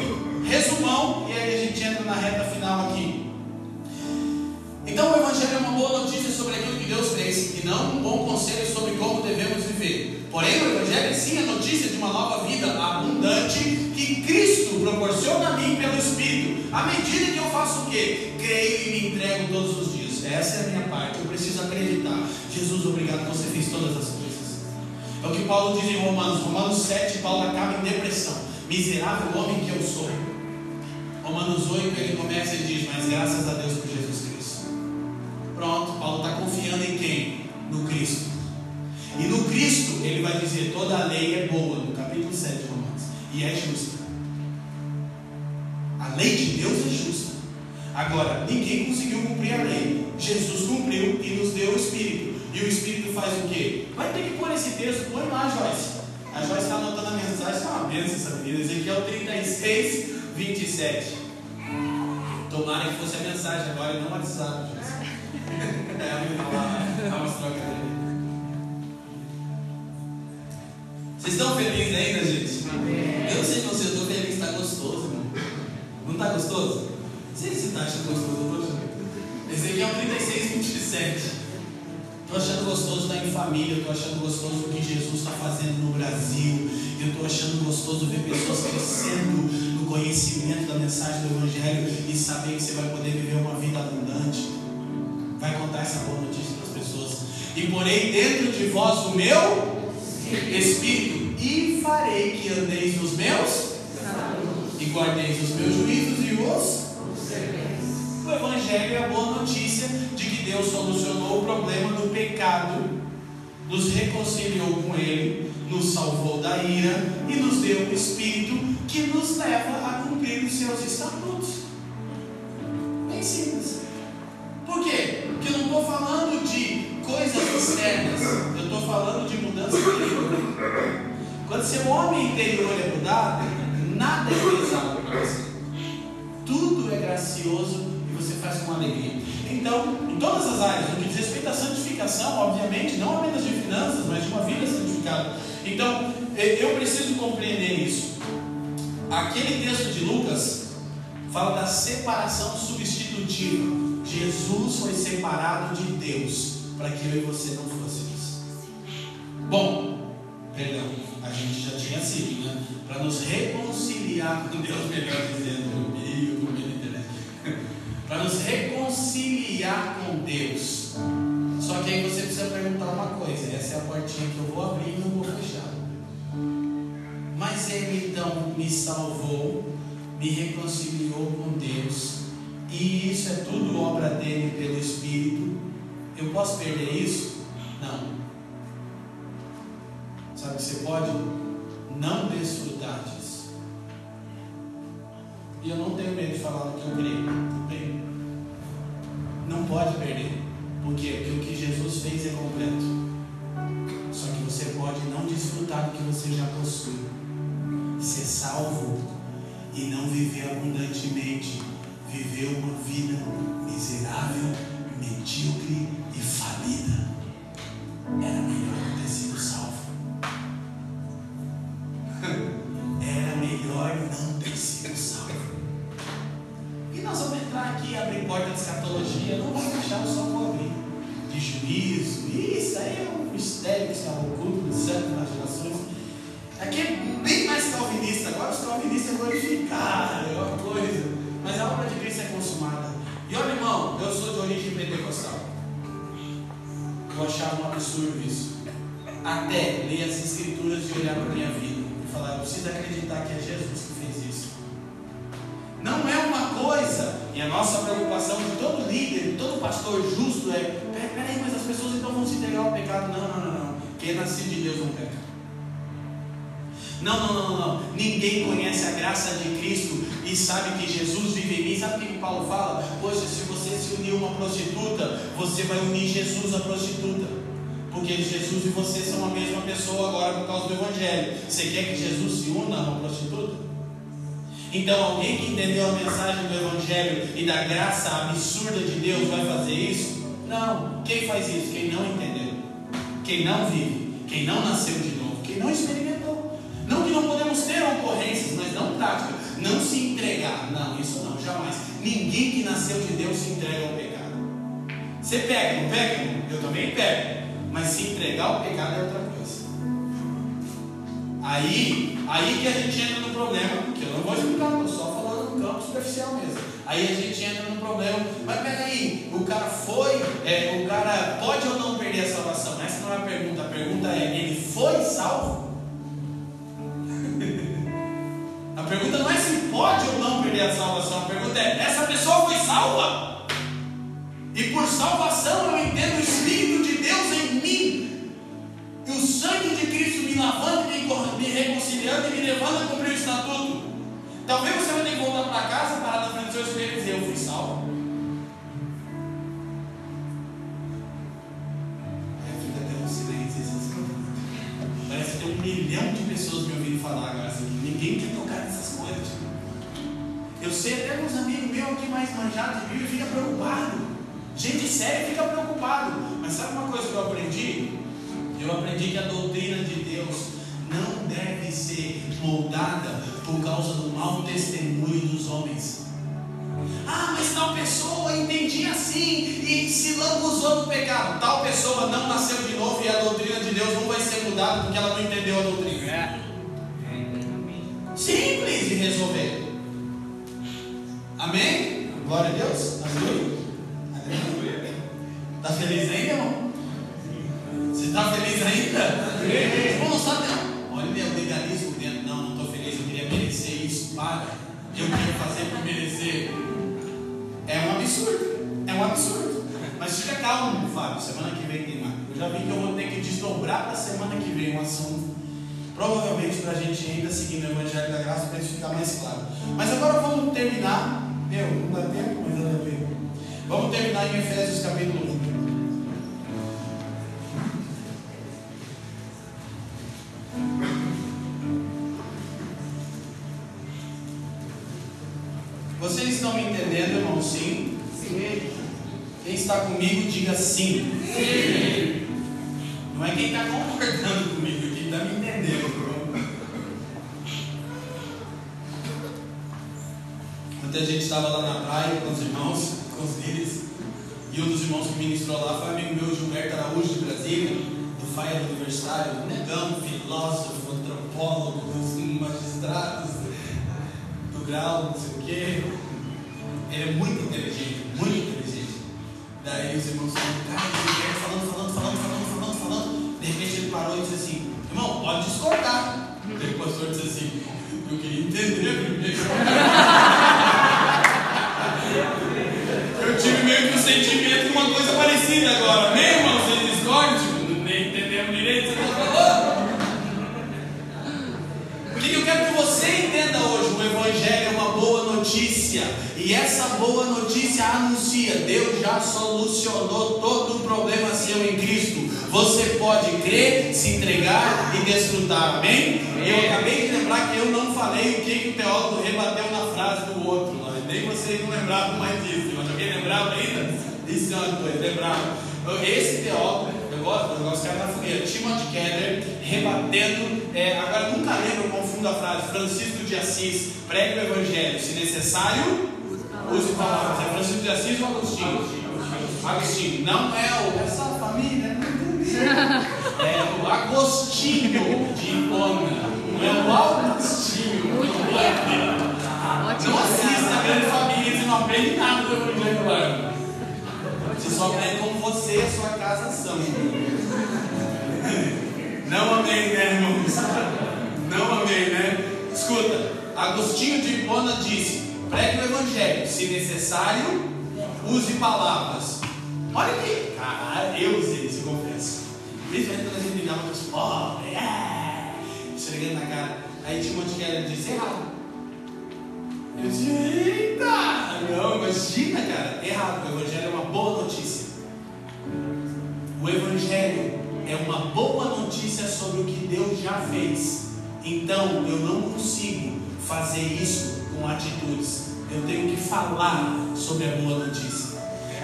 [SPEAKER 2] Resumão, e aí a gente entra na reta final aqui. Então o Evangelho é uma boa notícia sobre aquilo que Deus fez e não um bom conselho sobre como devemos viver. Porém, o Evangelho sim é notícia de uma nova vida abundante proporciona a mim pelo Espírito, à medida que eu faço o quê? Creio e me entrego todos os dias. essa é a minha parte. Eu preciso acreditar. Jesus, obrigado, você fez todas as coisas. É o que Paulo diz em Romanos, Romanos 7, Paulo acaba em depressão. Miserável homem que eu sou. Romanos 8, ele começa e diz, mas graças a Deus por Jesus Cristo. Pronto, Paulo está confiando em quem? No Cristo. E no Cristo, ele vai dizer, toda a lei é boa, no capítulo 7 de Romanos, e é justa. A lei de Deus é justa. Agora, ninguém conseguiu cumprir a lei. Jesus cumpriu e nos deu o Espírito. E o Espírito faz o quê? Vai ter que pôr esse texto, põe lá, Joyce. A Joyce está anotando a mensagem, é uma bênção essa menina. Ezequiel 36, 27. Tomara que fosse a mensagem agora e não o WhatsApp, Joyce. É, a menina lá, dá umas trocas ali. Vocês estão felizes ainda, gente? Eu não sei se vocês estão felizes, está gostoso, irmão. Não está gostoso? Não sei se você está achando gostoso, achando. Ezequiel 36, 27. Estou achando gostoso estar em família, estou achando gostoso o que Jesus está fazendo no Brasil. Eu estou achando gostoso ver pessoas crescendo no conhecimento da mensagem do Evangelho e saber que você vai poder viver uma vida abundante. Vai contar essa boa notícia para as pessoas. E porém dentro de vós o meu Espírito, e farei que andeis nos meus e guardeis os meus juízos e os. O Evangelho é a boa notícia de que Deus solucionou o problema do pecado, nos reconciliou com Ele, nos salvou da ira e nos deu o Espírito que nos leva a cumprir os seus estatutos. Bem simples. Por quê? Porque eu não estou falando de coisas externas, eu estou falando de mudança interior. Quando seu homem interior é mudado, nada é pesado para você. Tudo é gracioso e você faz com alegria. Então, em todas as áreas, no que diz respeito à santificação, obviamente, não apenas de finanças, mas de uma vida santificada. Então, eu preciso compreender isso. Aquele texto de Lucas fala da separação substitutiva. Jesus foi separado de Deus para que eu e você não fôssemos. Bom, perdão, a gente já tinha sido, né? Para nos reconciliar com Deus, melhor dizendo, comigo, com internet. para nos reconciliar com Deus. Só que aí você precisa perguntar uma coisa: essa é a portinha que eu vou abrir e não vou fechar. Mas Ele então me salvou, me reconciliou com Deus, e isso é tudo obra dele pelo Espírito. Eu posso perder isso? Não. Sabe você pode não desfrutar disso. E eu não tenho medo de falar o que eu creio. Bem, não pode perder. Porque o que Jesus fez é completo. Só que você pode não desfrutar do que você já possui. Ser salvo e não viver abundantemente. Viver uma vida miserável, medíocre e falida. Era melhor ter preciso acreditar que é Jesus que fez isso. Não é uma coisa, e a nossa preocupação de todo líder, de todo pastor justo é, peraí, mas as pessoas então vão se entregar ao pecado. Não, não, não, não. Quem é de Deus não peca. Não, não, não, não. Ninguém conhece a graça de Cristo e sabe que Jesus vive em mim. Sabe o que Paulo fala? Poxa, se você se unir a uma prostituta, você vai unir Jesus à prostituta. Porque Jesus e você são a mesma pessoa agora por causa do Evangelho. Você quer que Jesus se una a uma prostituta? Então, alguém que entendeu a mensagem do Evangelho e da graça absurda de Deus vai fazer isso? Não. Quem faz isso? Quem não entendeu. Quem não vive. Quem não nasceu de novo. Quem não experimentou. Não que não podemos ter ocorrências, mas não prática. Não se entregar. Não, isso não, jamais. Ninguém que nasceu de Deus se entrega ao pecado. Você pega, não pega? Eu também pego. Mas se entregar ao pecado é outra coisa. Aí, aí que a gente entra no problema, que eu não vou explicar, estou só falando no campo superficial mesmo. Aí a gente entra no problema. Mas peraí, o cara foi, é, o cara pode ou não perder a salvação? Essa não é a pergunta. A pergunta é: ele foi salvo? a pergunta não é se pode ou não perder a salvação. A pergunta é: essa pessoa foi salva? E por salvação eu entendo o Espírito sangue de Cristo me lavando, me, reconciliando e me levando a cumprir o estatuto. Talvez você vai ter que voltar para casa, parar na frente do seu espelho e dizer: Eu fui salvo. Silêncio assim. Parece que tem um milhão de pessoas me ouvindo falar agora assim. Ninguém quer tocar nessas coisas. Eu sei até meus amigos meus aqui mais manjados de mim fica preocupado. Gente séria fica preocupado. Mas sabe uma coisa que eu aprendi? Eu aprendi que a doutrina de Deus não deve ser moldada por causa do mau testemunho dos homens. Ah, mas tal pessoa entendia assim e se lambuzou no pecado. Tal pessoa não nasceu de novo e a doutrina de Deus não vai ser mudada porque ela não entendeu a doutrina. É. Simples de resolver. Amém? Glória a Deus. Aleluia. Aleluia. Está feliz ainda, irmão? Você está feliz ainda? Irmão, não sabe. Olha o legalismo dentro. Não, não estou feliz. Eu queria merecer isso. Para. Eu queria fazer por merecer. É um absurdo. É um absurdo. Mas fica calmo, Fábio. Semana que vem tem mais. Eu já vi que eu vou ter que desdobrar para semana que vem um assunto. Provavelmente para a gente ainda seguir no Evangelho da Graça para isso ficar mais claro. Mas agora vamos terminar. Meu, não dá tempo, mas dá tempo. Vamos terminar em Efésios capítulo 1. Entendendo, irmão? Sim? Sim. Quem está comigo, diga sim. Sim. Não é quem está concordando comigo, quem está me entendendo. Ontem a gente estava lá na praia com os irmãos, com os líderes, e um dos irmãos que ministrou lá foi amigo meu, Gilberto Araújo, de Brasília, do FAIA do Universitário, negão, filósofo, antropólogo, dos magistrados, do grau, não sei o quê. Ele é muito inteligente, muito inteligente. Daí os irmãos falaram, cara, Gilberto falando, falando, falando, falando, falando, falando. De repente ele parou e disse assim, irmão, pode discordar. Daí o pastor disse assim, eu queria entender primeiro. Eu tive meio que o sentimento de uma coisa parecida agora. Amém, irmão? Vocês discordam? Tipo, nem entendemos direito você está falando. O que eu quero que você entenda hoje? O Evangelho é uma notícia. E essa boa notícia anuncia: Deus já solucionou todo o problema seu em Cristo. Você pode crer, se entregar e desfrutar. Amém? Eu acabei de lembrar que eu não falei o que, que o teólogo rebateu na frase do outro. Nem vocês não lembravam mais disso. Mas alguém lembrava ainda? Disse uma coisa, lembrava. Esse teólogo, eu gosto, eu gosto de caras na fogueira, Timothy Keller, rebatendo, é, agora nunca lembro, eu confundo a frase, Francisco de Assis, pregue o Evangelho, se necessário, use palavras. É Francisco de Assis ou Agostinho? Agostinho, não é o, essa família, né? É o Agostinho de Hipona, não é o Augustinho, não é não assista a grande família, você não aprende nada do Evangelho só aprende como você e sua casa são. Não amém, né, irmãos? Não amém, né? Escuta, Agostinho de Hipona disse: pregue o Evangelho, se necessário, use palavras. Olha aqui, cara, eu usei isso, confesso. Principalmente quando a gente ligava com os pobres, é, esfregando na cara. Aí Timothy Keller disse: errado. Eu disse, eita! Não, imagina, cara, errado. O Evangelho é uma boa notícia. O Evangelho é uma boa notícia sobre o que Deus já fez. Então, eu não consigo fazer isso com atitudes. Eu tenho que falar sobre a boa notícia.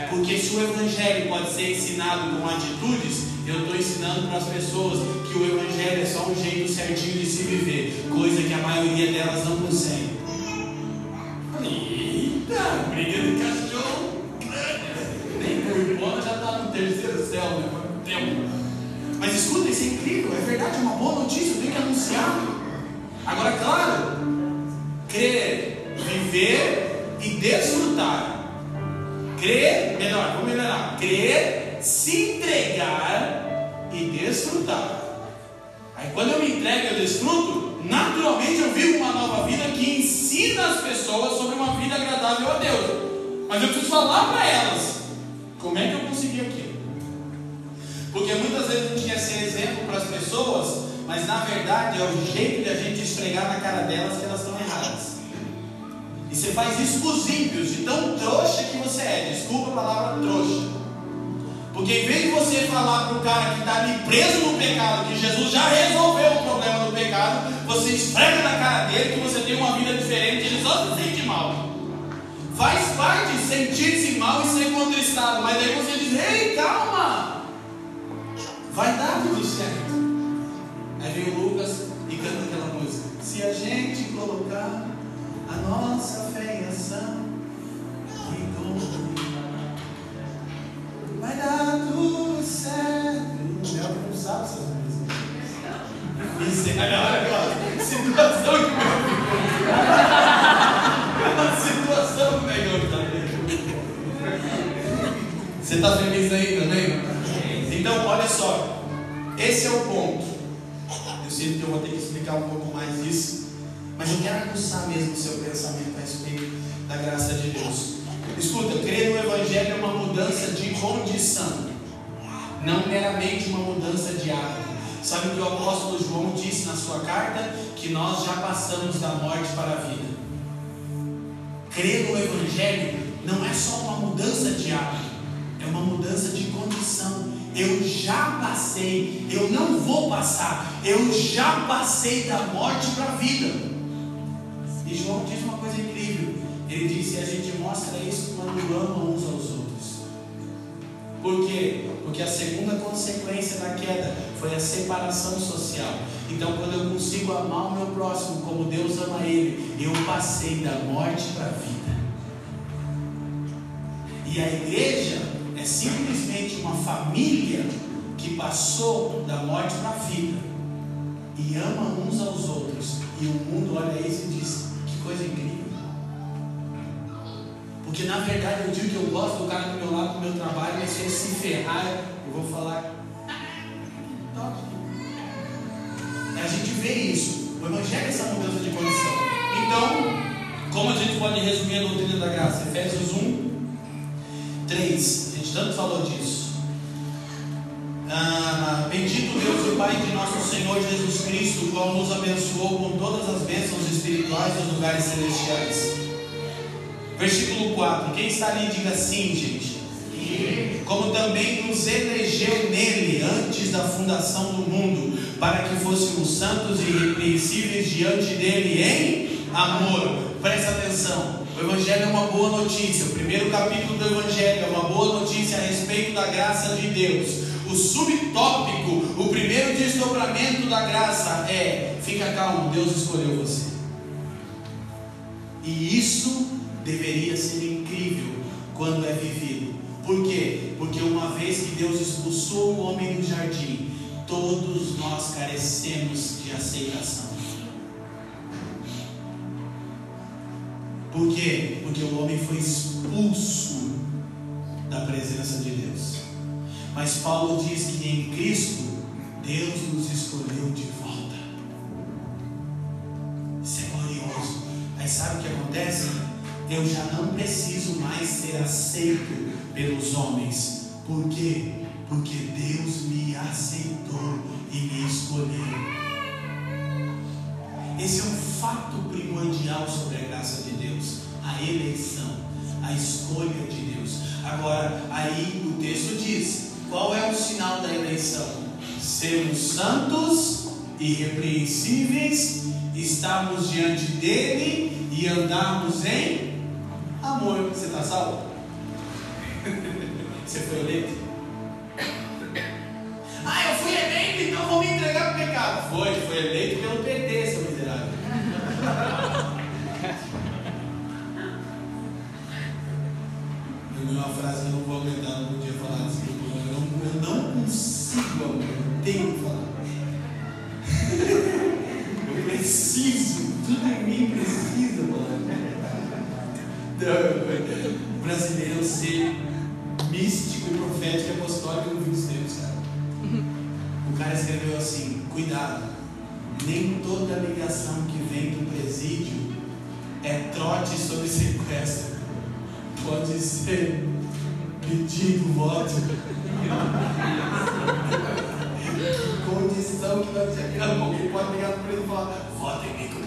[SPEAKER 2] Porque se o Evangelho pode ser ensinado com atitudes, eu estou ensinando para as pessoas que o Evangelho é só um jeito certinho de se viver, coisa que a maioria delas não consegue. Eita, briga de cachorro. Nem Curipona já está no terceiro céu, né? Tempo. Mas escuta, isso é incrível, é verdade, é uma boa notícia, eu tenho que anunciar. Agora, claro, crer viver e desfrutar. Crer, melhor, vou melhorar. Crer, se entregar e desfrutar. Aí quando eu me entrego eu desfruto, naturalmente eu vivo uma nova vida que ensina as pessoas sobre uma vida agradável a Deus. Mas eu preciso falar para elas como é que eu consegui aquilo. Porque muitas vezes a gente quer ser exemplo para as pessoas, mas na verdade é o jeito de a gente esfregar na cara delas que elas estão erradas. E você faz isso com os ímpios, de tão trouxa que você é. Desculpa a palavra trouxa. Porque em vez de você falar para o cara que está ali preso no pecado, que Jesus já resolveu o problema do pecado, você esfrega na cara dele que você tem uma vida diferente, ele só se sente mal. Faz parte sentir-se mal e ser contristado, mas aí você diz: ei, calma, vai dar tudo certo. Aí vem o Lucas e canta aquela música: se a gente colocar a nossa fé em ação, vai dar tudo certo. Ela não sabe essas músicas. Isso é a situação que meu A situação que meu está Você está feliz aí também? Então, olha só. Esse é o ponto. Eu sinto que eu vou ter que explicar um pouco mais disso. Mas eu quero aguçar mesmo o seu pensamento a respeito da graça de Deus. Escuta, crer no Evangelho é uma mudança de condição, não meramente uma mudança de hábito. Sabe o que o apóstolo João disse na sua carta? Que nós já passamos da morte para a vida. Crer no Evangelho não é só uma mudança de hábito, é uma mudança de condição. Eu já passei, eu não vou passar, eu já passei da morte para a vida. E João diz uma coisa incrível. Ele disse: a gente mostra isso quando ama uns aos outros. Por quê? Porque a segunda consequência da queda foi a separação social. Então, quando eu consigo amar o meu próximo como Deus ama ele, eu passei da morte para a vida. E a igreja é simplesmente uma família que passou da morte para a vida e ama uns aos outros. E o mundo olha isso e diz: que coisa incrível. Porque na verdade eu digo que eu gosto do cara do meu lado, do meu trabalho, mas se ele se ferrar, eu vou falar. A gente vê isso. O Evangelho é essa mudança de condição. Então, como a gente pode resumir a doutrina da graça? Efésios 1, 3. A gente tanto falou disso. Ah, bendito Deus e Pai de nosso Senhor Jesus Cristo, qual nos abençoou com todas as bênçãos espirituais nos lugares celestiais Versículo 4. Quem está ali, diga sim, gente. Como também nos elegeu nele antes da fundação do mundo, para que fôssemos santos e irrepreensíveis diante dele em amor. Presta atenção. O Evangelho é uma boa notícia. O primeiro capítulo do Evangelho é uma boa notícia a respeito da graça de Deus. O subtópico, o primeiro desdobramento da graça é: fica calmo, Deus escolheu você. E isso deveria ser incrível quando é vivido. Por quê? Porque uma vez que Deus expulsou o homem do jardim, todos nós carecemos de aceitação. Por quê? Porque o homem foi expulso da presença de Deus. Mas Paulo diz que em Cristo Deus nos escolheu de volta. Isso é glorioso. Aí sabe o que acontece? Eu já não preciso mais ser aceito pelos homens. Por quê? Porque Deus me aceitou e me escolheu. Esse é um fato primordial sobre a graça de Deus, a eleição, a escolha de Deus. Agora, aí o texto diz: qual é o sinal da eleição? Sermos santos, irrepreensíveis, estarmos diante dele e andarmos em Amor, você está salvo? Você foi eleito? Ah, eu fui eleito, então vou me entregar para o pecado. Foi, foi eleito pelo PT, seu miserável. Eu uma frase que eu não vou aguentar, não podia falar assim. Eu não, eu não consigo, amor, eu tenho que falar. Eu preciso, brasileiro ser místico profético e apostólico no fim dos tempos, cara. O cara escreveu assim: cuidado, nem toda ligação que vem do presídio é trote sobre sequestro. Pode ser pedido voto. Condição que nós chegamos, alguém pode ligar para ele e falar: vota em mim com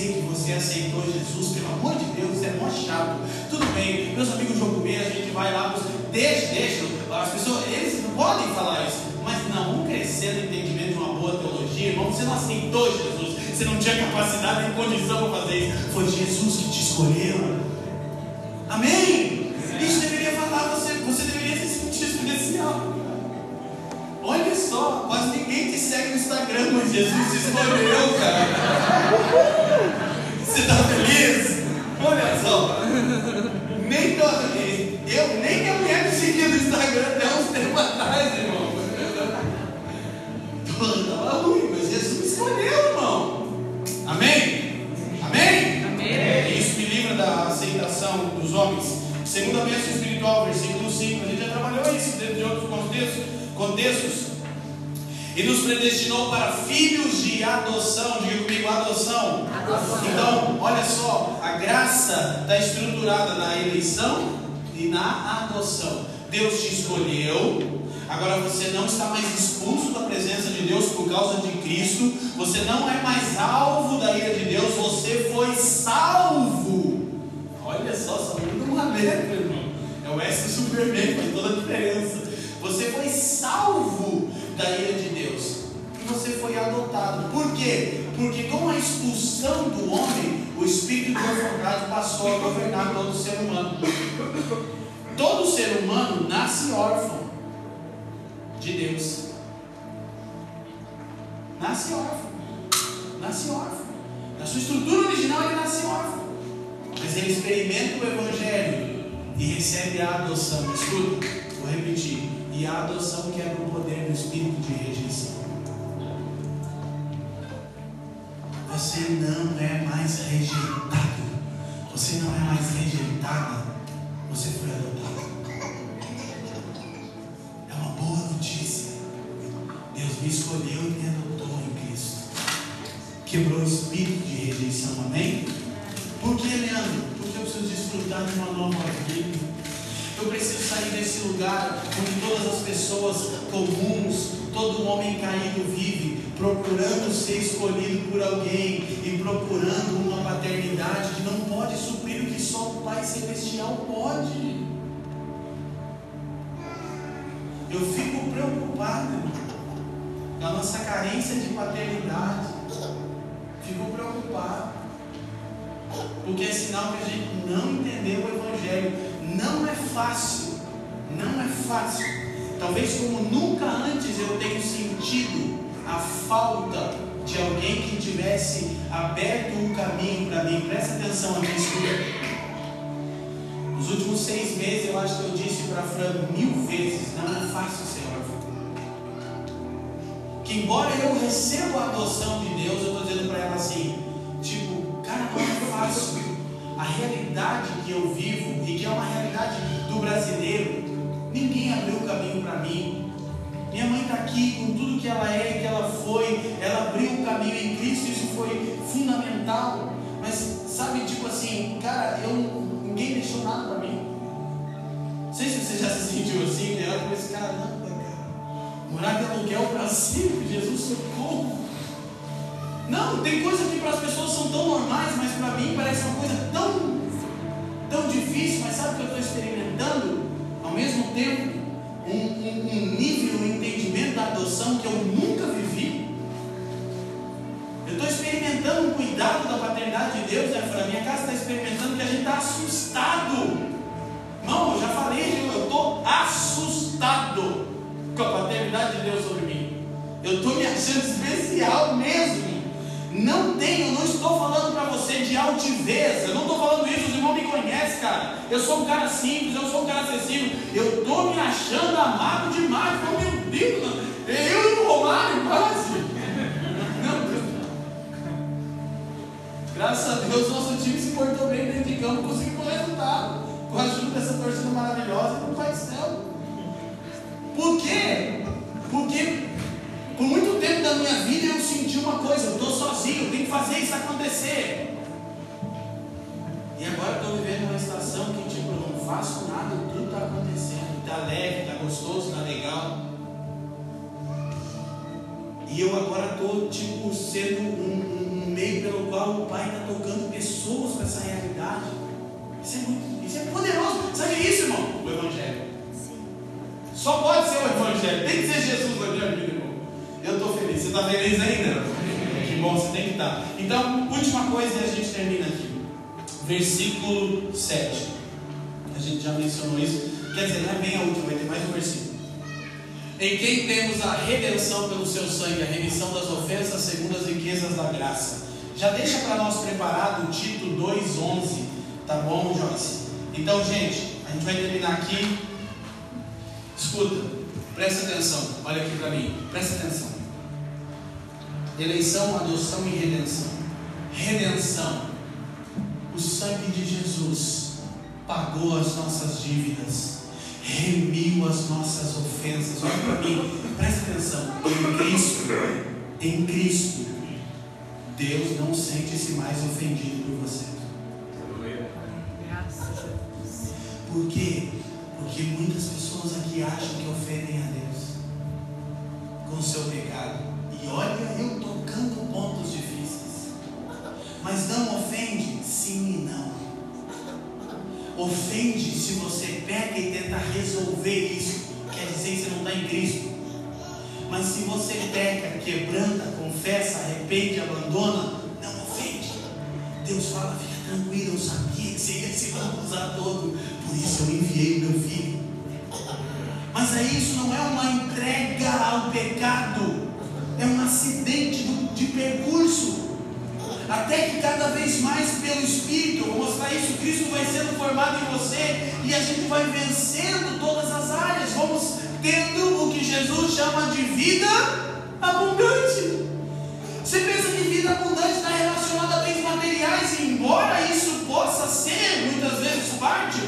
[SPEAKER 2] dizer que você aceitou Jesus, pelo amor de Deus, é mó chato. Tudo bem, meus amigos vão comer, a gente vai lá, deixa, deixa, as pessoas, eles não podem falar isso, mas não, vamos crescer no entendimento de uma boa teologia, irmão, você não aceitou Jesus, você não tinha capacidade nem condição para fazer isso, foi Jesus que te escolheu. Amém? Isso deveria falar, você, você deveria se sentir especial. Olha só, quase ninguém te segue no Instagram, mas Jesus te escolheu, cara. Você está feliz? Olha só. Nem toda. Eu, nem minha mulher me seguia no Instagram até uns tempos atrás, irmão. Estava ruim, mas Jesus me escolheu, irmão. Amém? Amém? Amém. Isso me livra da aceitação dos homens. Segunda bênção espiritual, versículo 5. A gente já trabalhou isso dentro de outros contextos contextos. E nos predestinou para filhos de adoção. Diga comigo, adoção. Então, olha só, a graça está estruturada na eleição e na adoção. Deus te escolheu. Agora você não está mais expulso da presença de Deus por causa de Cristo. Você não é mais alvo da ira de Deus. Você foi salvo. Olha só, só uma letra, irmão. É o S do Superman, faz toda a diferença. Você foi salvo da ira de Deus. E você foi adotado. Por quê? Porque com a expulsão do homem, o espírito de orfandade passou a governar todo ser humano. Todo ser humano nasce órfão de Deus. Nasce órfão. Nasce órfão. Na sua estrutura original ele nasce órfão. Mas ele experimenta o Evangelho e recebe a adoção. Escuta, vou repetir. E a adoção quebra o poder do espírito de rejeição. Você não é mais rejeitado. Você não é mais rejeitada. Você foi adotado. É uma boa notícia. Deus me escolheu e me adotou em Cristo. Quebrou o espírito de rejeição. Amém? Por que, Leandro? Porque eu preciso desfrutar de uma nova vida. Eu preciso sair desse lugar onde todas as pessoas comuns, todo homem caído vive, procurando ser escolhido por alguém e procurando uma paternidade que não pode suprir o que só o Pai Celestial pode. Eu fico preocupado com a nossa carência de paternidade. Fico preocupado. Porque é sinal que a gente não entendeu o Evangelho não é fácil, não é fácil. Talvez como nunca antes eu tenho sentido a falta de alguém que tivesse aberto um caminho para mim. Presta atenção escuta. Nos últimos seis meses eu acho que eu disse para Fran mil vezes, não é fácil órfão. Que embora eu receba a adoção de Deus, eu estou dizendo para ela assim, tipo, cara, não é fácil a realidade que eu vivo e que é uma realidade do brasileiro, ninguém abriu o caminho para mim. Minha mãe está aqui com tudo que ela é que ela foi, ela abriu o caminho em Cristo, isso foi fundamental. Mas sabe, tipo assim, cara, eu ninguém deixou nada para mim. Não sei se você já se sentiu assim, né? Eu falei, caramba, cara, morar de aluguel para sempre, Jesus socorro. Não, tem coisas que para as pessoas são tão normais, mas para mim parece uma coisa tão, tão difícil. Mas sabe o que eu estou experimentando? Ao mesmo tempo, um, um, um nível, um entendimento da adoção que eu nunca vivi. Eu estou experimentando um cuidado da paternidade de Deus, né? A minha casa está experimentando que a gente está assustado. Não, eu já falei, eu estou assustado com a paternidade de Deus sobre mim. Eu estou me achando especial mesmo. Não tenho, eu não estou falando para você de altivez. Eu não estou falando isso, os irmãos me conhecem, cara. Eu sou um cara simples, eu sou um cara acessível. Eu estou me achando amado demais. Oh, meu Deus, eu e o Romário quase. Graças a Deus, nosso time se portou bem dentro de campo, conseguimos um resultado. Com a ajuda dessa torcida maravilhosa do Pai Céu. Por quê? Porque por muito tempo da minha vida eu senti uma coisa, eu estou sozinho, eu tenho que fazer isso acontecer. E agora estou vivendo uma estação que tipo, eu não faço nada, tudo está acontecendo, está leve, está gostoso, está legal. E eu agora estou tipo sendo um, um, meio pelo qual o Pai está tocando pessoas para essa realidade. Isso é, muito, isso é poderoso. Sabe isso, irmão? O Evangelho. Só pode ser o Evangelho. Tem que ser Jesus o Evangelho. Eu estou feliz. Você está feliz ainda? Que bom, você tem que estar. Então, última coisa e a gente termina aqui. Versículo 7. A gente já mencionou isso. Quer dizer, não é bem a última, vai ter mais um versículo. Em quem temos a redenção pelo seu sangue, a remissão das ofensas segundo as riquezas da graça. Já deixa para nós preparado Tito 2,11. Tá bom, Joyce? Então, gente, a gente vai terminar aqui. Escuta. Presta atenção, olha aqui para mim, presta atenção. Eleição, adoção e redenção. Redenção. O sangue de Jesus pagou as nossas dívidas, remiu as nossas ofensas. Olha para mim, presta atenção. Em Cristo, em Cristo, Deus não sente-se mais ofendido por você. Por quê? Porque muitas pessoas aqui acham que ofendem a Deus com o seu pecado. E olha, eu tocando pontos difíceis. Mas não ofende? Sim e não. Ofende se você pega e tenta resolver isso. Quer dizer que você não está em Cristo. Mas se você peca, quebranta, confessa, arrepende, abandona, não ofende. Deus fala, fica tranquilo, eu sabia que você ia se usar todo. Por isso eu enviei o meu filho. Mas aí isso não é uma entrega ao pecado, é um acidente de percurso. Até que cada vez mais pelo Espírito, eu vou mostrar isso, Cristo vai sendo formado em você e a gente vai vencendo todas as áreas. Vamos tendo o que Jesus chama de vida abundante. Você pensa que vida abundante está relacionada a bens materiais, embora isso possa ser muitas vezes parte,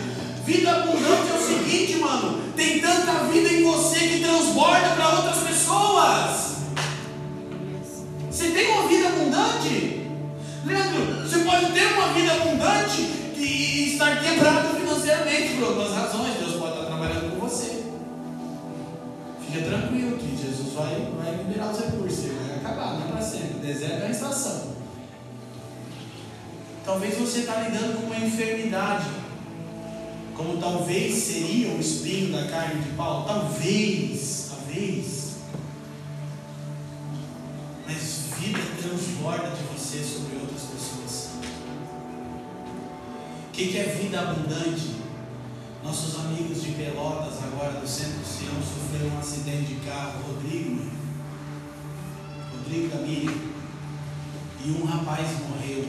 [SPEAKER 2] vida abundante é o seguinte, mano: tem tanta vida em você que transborda para outras pessoas. Você tem uma vida abundante? Leandro, você pode ter uma vida abundante e estar quebrado financeiramente por outras razões. Deus Fica tranquilo que Jesus vai, vai liberar os recursos, ele vai acabar, não é para sempre. Deserto é a estação. Talvez você está lidando com uma enfermidade, como talvez seria o espinho da carne de Paulo. Talvez, talvez. Mas vida transborda de você sobre outras pessoas. O que é vida abundante? Nossos amigos de Pelotas, agora do Centro Sião, sofreram um acidente de carro. Rodrigo, Rodrigo da Miriam. E um rapaz morreu.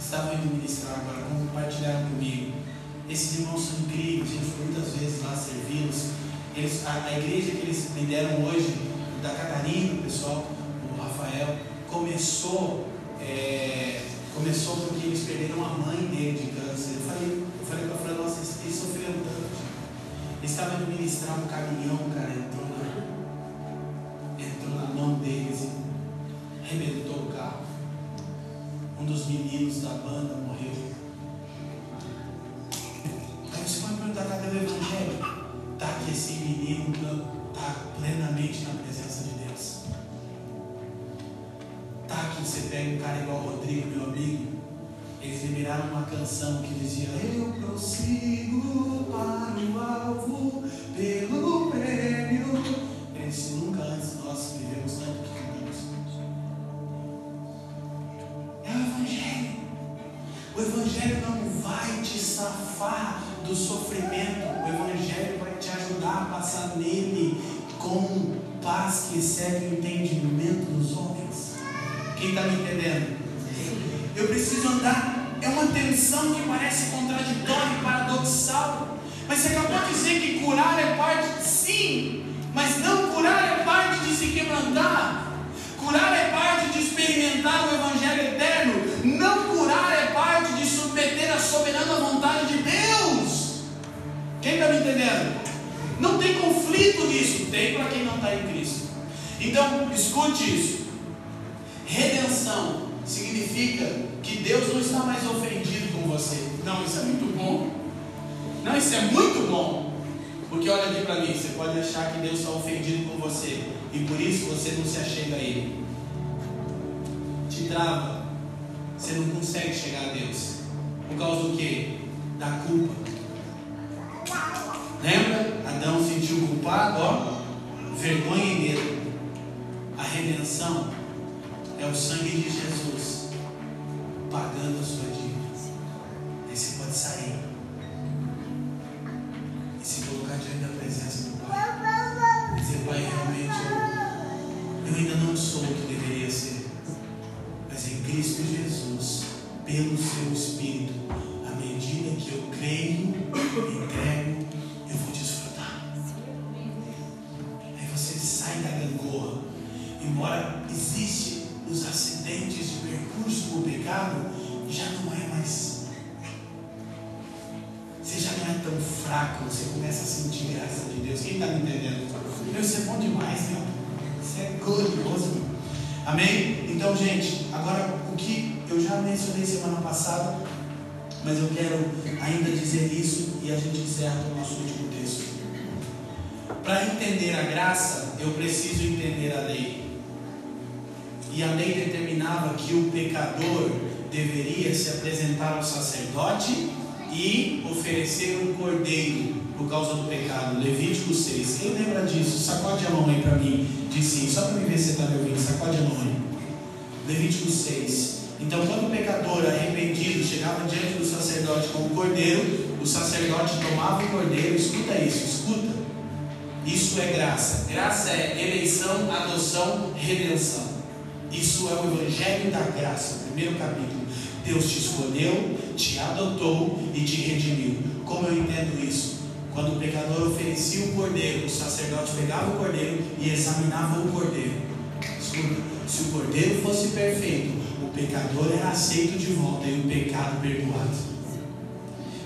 [SPEAKER 2] Estavam indo ministrar agora, compartilharam comigo. Esses irmãos são incríveis, a gente foi muitas vezes lá servi-los. A, a, igreja que eles me deram hoje, da Catarina, o pessoal, o Rafael, começou, é, começou porque eles perderam a mãe dele de câncer. Eu falei, eu falei para a Fran, nossa, eles sofreram tanto. Eles estavam indo ministrar um caminhão, cara, entrou na, entrou na mão deles e arrebentou o carro. Um dos meninos da banda morreu. Aí você pode perguntar, cadê o Evangelho? Tá que esse menino está plenamente na que você pega um cara igual o Rodrigo, meu amigo, eles liberaram uma canção que dizia Eu prossigo para o alvo pelo prêmio. Eles nunca antes nós vivemos né? tanto que cantamos. É o Evangelho. O Evangelho não vai te safar do sofrimento. O Evangelho vai te ajudar a passar nele com paz que excede o entendimento dos homens. Quem está me entendendo? Eu preciso andar. É uma tensão que parece contraditória e paradoxal. Mas você acabou de dizer que curar é parte, sim, mas não curar é parte de se quebrantar. Curar é parte de experimentar o Evangelho eterno. Não curar é parte de submeter a soberana vontade de Deus. Quem está me entendendo? Não tem conflito nisso. Tem para quem não está em Cristo. Então, escute isso. Redenção significa que Deus não está mais ofendido com você. Não, isso é muito bom. Não, isso é muito bom. Porque olha aqui para mim, você pode achar que Deus está ofendido com você e por isso você não se achega a Ele. Te trava. Você não consegue chegar a Deus. Por causa do que? Da culpa. Lembra? Adão sentiu culpado, ó. Vergonha e medo. A redenção é o sangue de Jesus pagando a sua dívida. Apresentar ao sacerdote e oferecer um cordeiro por causa do pecado. Levítico 6. Quem lembra disso? Sacode a mão aí para mim. Diz sim, só para me ver se está me ouvindo. Sacode a mão aí. Levítico 6. Então, quando o pecador arrependido chegava diante do sacerdote com o cordeiro, o sacerdote tomava o cordeiro. Escuta isso, escuta. Isso é graça. Graça é eleição, adoção, redenção. Isso é o Evangelho da Graça, primeiro capítulo. Deus te escolheu, te adotou e te redimiu. Como eu entendo isso? Quando o pecador oferecia o cordeiro, o sacerdote pegava o cordeiro e examinava o cordeiro. Escuta, se o cordeiro fosse perfeito, o pecador era aceito de volta e o pecado perdoado.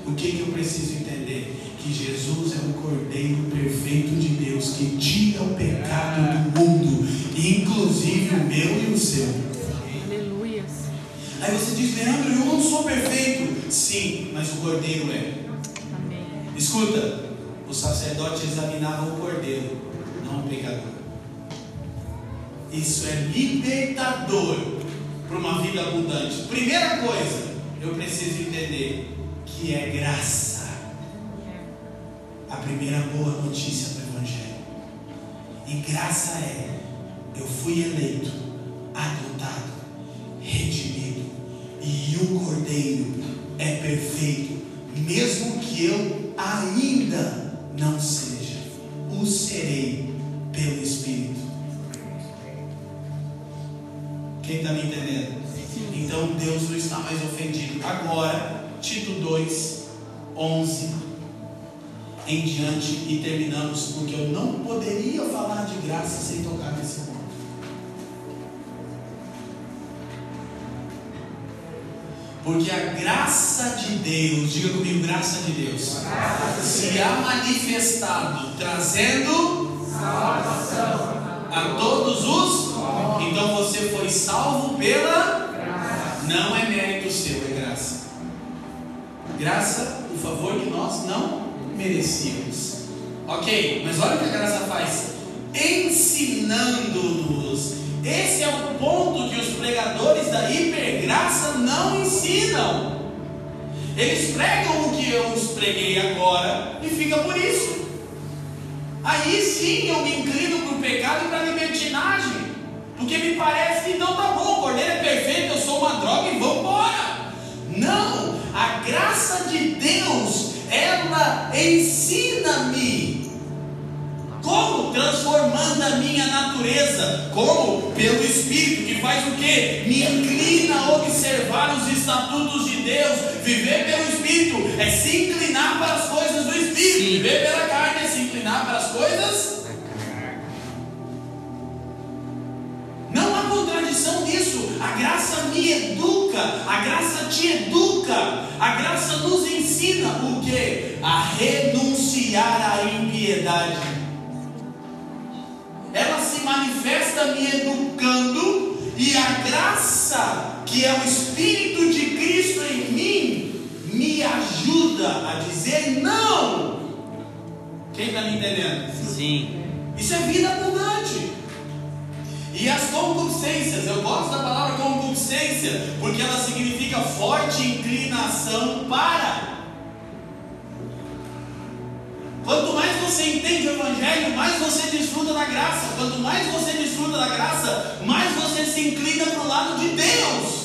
[SPEAKER 2] O que, que eu preciso entender? Que Jesus é o Cordeiro perfeito de Deus que tira o pecado do mundo, inclusive o meu e o seu. Aí você diz, Leandro, eu não sou perfeito. Sim, mas o Cordeiro é.
[SPEAKER 3] Amém.
[SPEAKER 2] Escuta, o sacerdote examinava o Cordeiro, não o pecador. Isso é libertador para uma vida abundante. Primeira coisa, eu preciso entender que é graça. A primeira boa notícia do Evangelho. E graça é: eu fui eleito, adotado, redimido, e o Cordeiro é perfeito, mesmo que eu ainda não seja, o serei pelo Espírito. Quem está me entendendo? Então Deus não está mais ofendido. Agora, Tito 2, 11 em diante e terminamos, porque eu não poderia falar de graça sem tocar nesse Porque a graça de Deus, diga comigo, graça de Deus, se há manifestado, trazendo
[SPEAKER 3] Salvação.
[SPEAKER 2] a todos os. Então você foi salvo pela. Não é mérito seu, é graça. Graça, o favor que nós não merecíamos. Ok, mas olha o que a graça faz: ensinando-nos. Esse é o ponto que os pregadores da hipergraça não ensinam. Eles pregam o que eu os preguei agora e fica por isso. Aí sim eu me inclino para o pecado e para a libertinagem. Porque me parece que então tá bom, o cordeiro é perfeito, eu sou uma droga e vamos embora. Não, a graça de Deus, ela ensina-me. Como? Transformando a minha natureza. Como? Pelo Espírito, que faz o que? Me inclina a observar os estatutos de Deus. Viver pelo Espírito é se inclinar para as coisas do Espírito.
[SPEAKER 4] Sim.
[SPEAKER 2] Viver pela carne é se inclinar para as coisas. Não há contradição nisso. A graça me educa, a graça te educa, a graça nos ensina o que? A renunciar à impiedade se manifesta me educando, e a graça, que é o Espírito de Cristo em mim, me ajuda a dizer não. Quem está me entendendo?
[SPEAKER 4] Sim.
[SPEAKER 2] Isso é vida abundante. E as concupiscências, eu gosto da palavra concupiscência, porque ela significa forte inclinação para. Quanto mais você entende o Evangelho, mais você desfruta da graça. Quanto mais você desfruta da graça, mais você se inclina para o lado de Deus.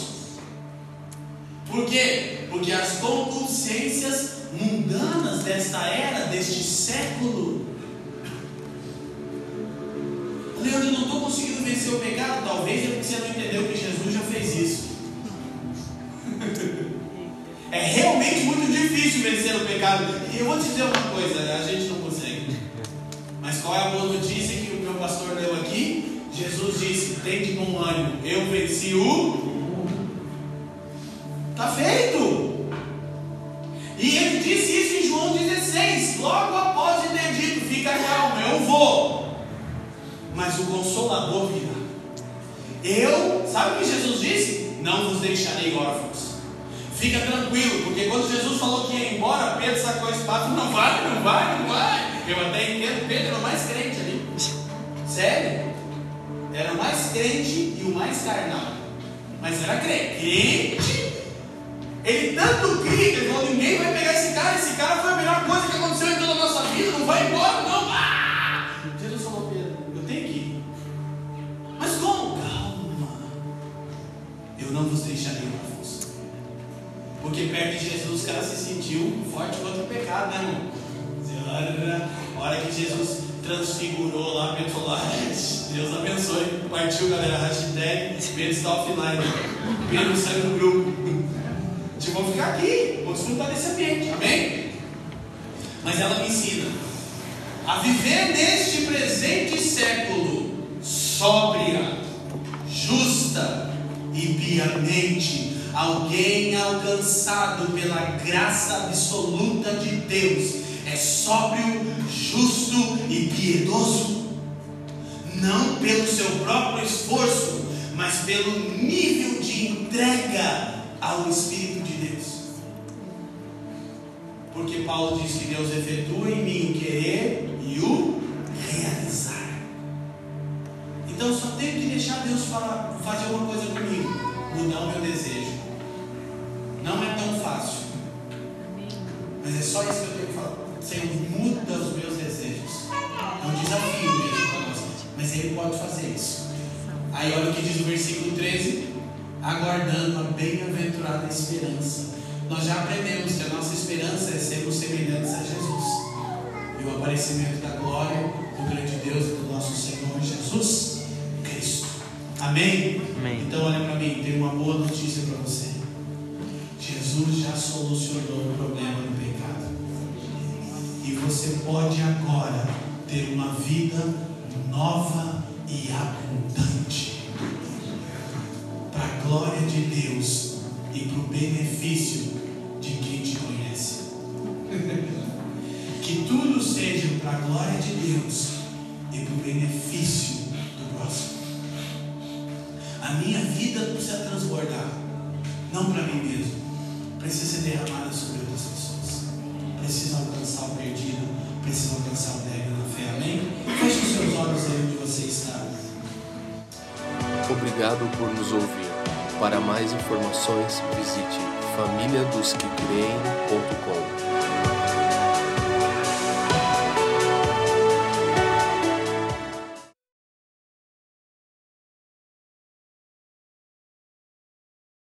[SPEAKER 2] Por quê? Porque as concupiscências mundanas desta era, deste século, Leandro, não estou conseguindo vencer o pecado. Talvez é porque você não entendeu que Jesus já fez isso. É realmente muito difícil vencer o pecado. E eu vou te dizer uma coisa: a gente não consegue. Mas qual é a boa notícia que o meu pastor deu aqui? Jesus disse: tem de bom ânimo. Eu venci o. Está feito. E ele disse isso em João 16, logo após ter dito: fica calmo, eu vou mas o Consolador virá. Eu, sabe o que Jesus disse? Não vos deixarei órfãos. Fica tranquilo, porque quando Jesus falou que ia embora, Pedro sacou a espada, não vai, não vai, não vai. Eu até entendo, Pedro era o mais crente ali. Sério? Era o mais crente e o mais carnal. Mas era crente. Ele tanto cria que ele falou: ninguém vai pegar esse cara, esse cara foi a melhor coisa que aconteceu em toda a nossa vida, não vai embora, não. Ah! Jesus falou, Pedro, eu tenho que ir. Mas como? Calma. Eu não vos deixarei órfãos. Porque perto de Jesus o cara se sentiu forte contra o pecado, né, irmão? Olha, A hora que Jesus transfigurou lá, falou, "Ah, Deus abençoe. Partiu, galera, hashtag Pedro está offline. Pedro sai do grupo. Tipo, vou ficar aqui, vou desfrutar desse ambiente, amém? Mas ela me ensina a viver neste presente século sóbria, justa e piamente, alguém alcançado pela graça absoluta de Deus é sóbrio, justo e piedoso, não pelo seu próprio esforço, mas pelo nível de entrega ao Espírito de Deus. Porque Paulo diz que Deus efetua em mim o querer e o realizar. Então só tenho que deixar Deus falar, fazer uma coisa comigo, mudar o meu desejo. Não é tão fácil. Mas é só isso que eu tenho que falar. Senhor, muda os meus desejos. É um desafio mesmo para nós. Mas Ele pode fazer isso. Aí olha o que diz o versículo 13: aguardando a bem-aventurada esperança. Nós já aprendemos que a nossa esperança é sermos semelhantes a Jesus. E o aparecimento da glória do grande Deus e do nosso Senhor Jesus Cristo. Amém?
[SPEAKER 4] Amém.
[SPEAKER 2] Então olha para mim, tem uma boa notícia para você. Jesus já solucionou o problema do pecado. E você pode agora ter uma vida nova e abundante. Para a glória de Deus e para o benefício de quem te conhece. que tudo seja para a glória de Deus e para o benefício do próximo. A minha vida precisa transbordar, não para mim mesmo, precisa ser derramada sobre outras pessoas. Precisa alcançar o perdido, precisa alcançar o débil na fé. Amém? Feche os seus olhos aí onde você está.
[SPEAKER 1] Obrigado por nos ouvir. Para mais informações, visite famíliadosquecreem.com.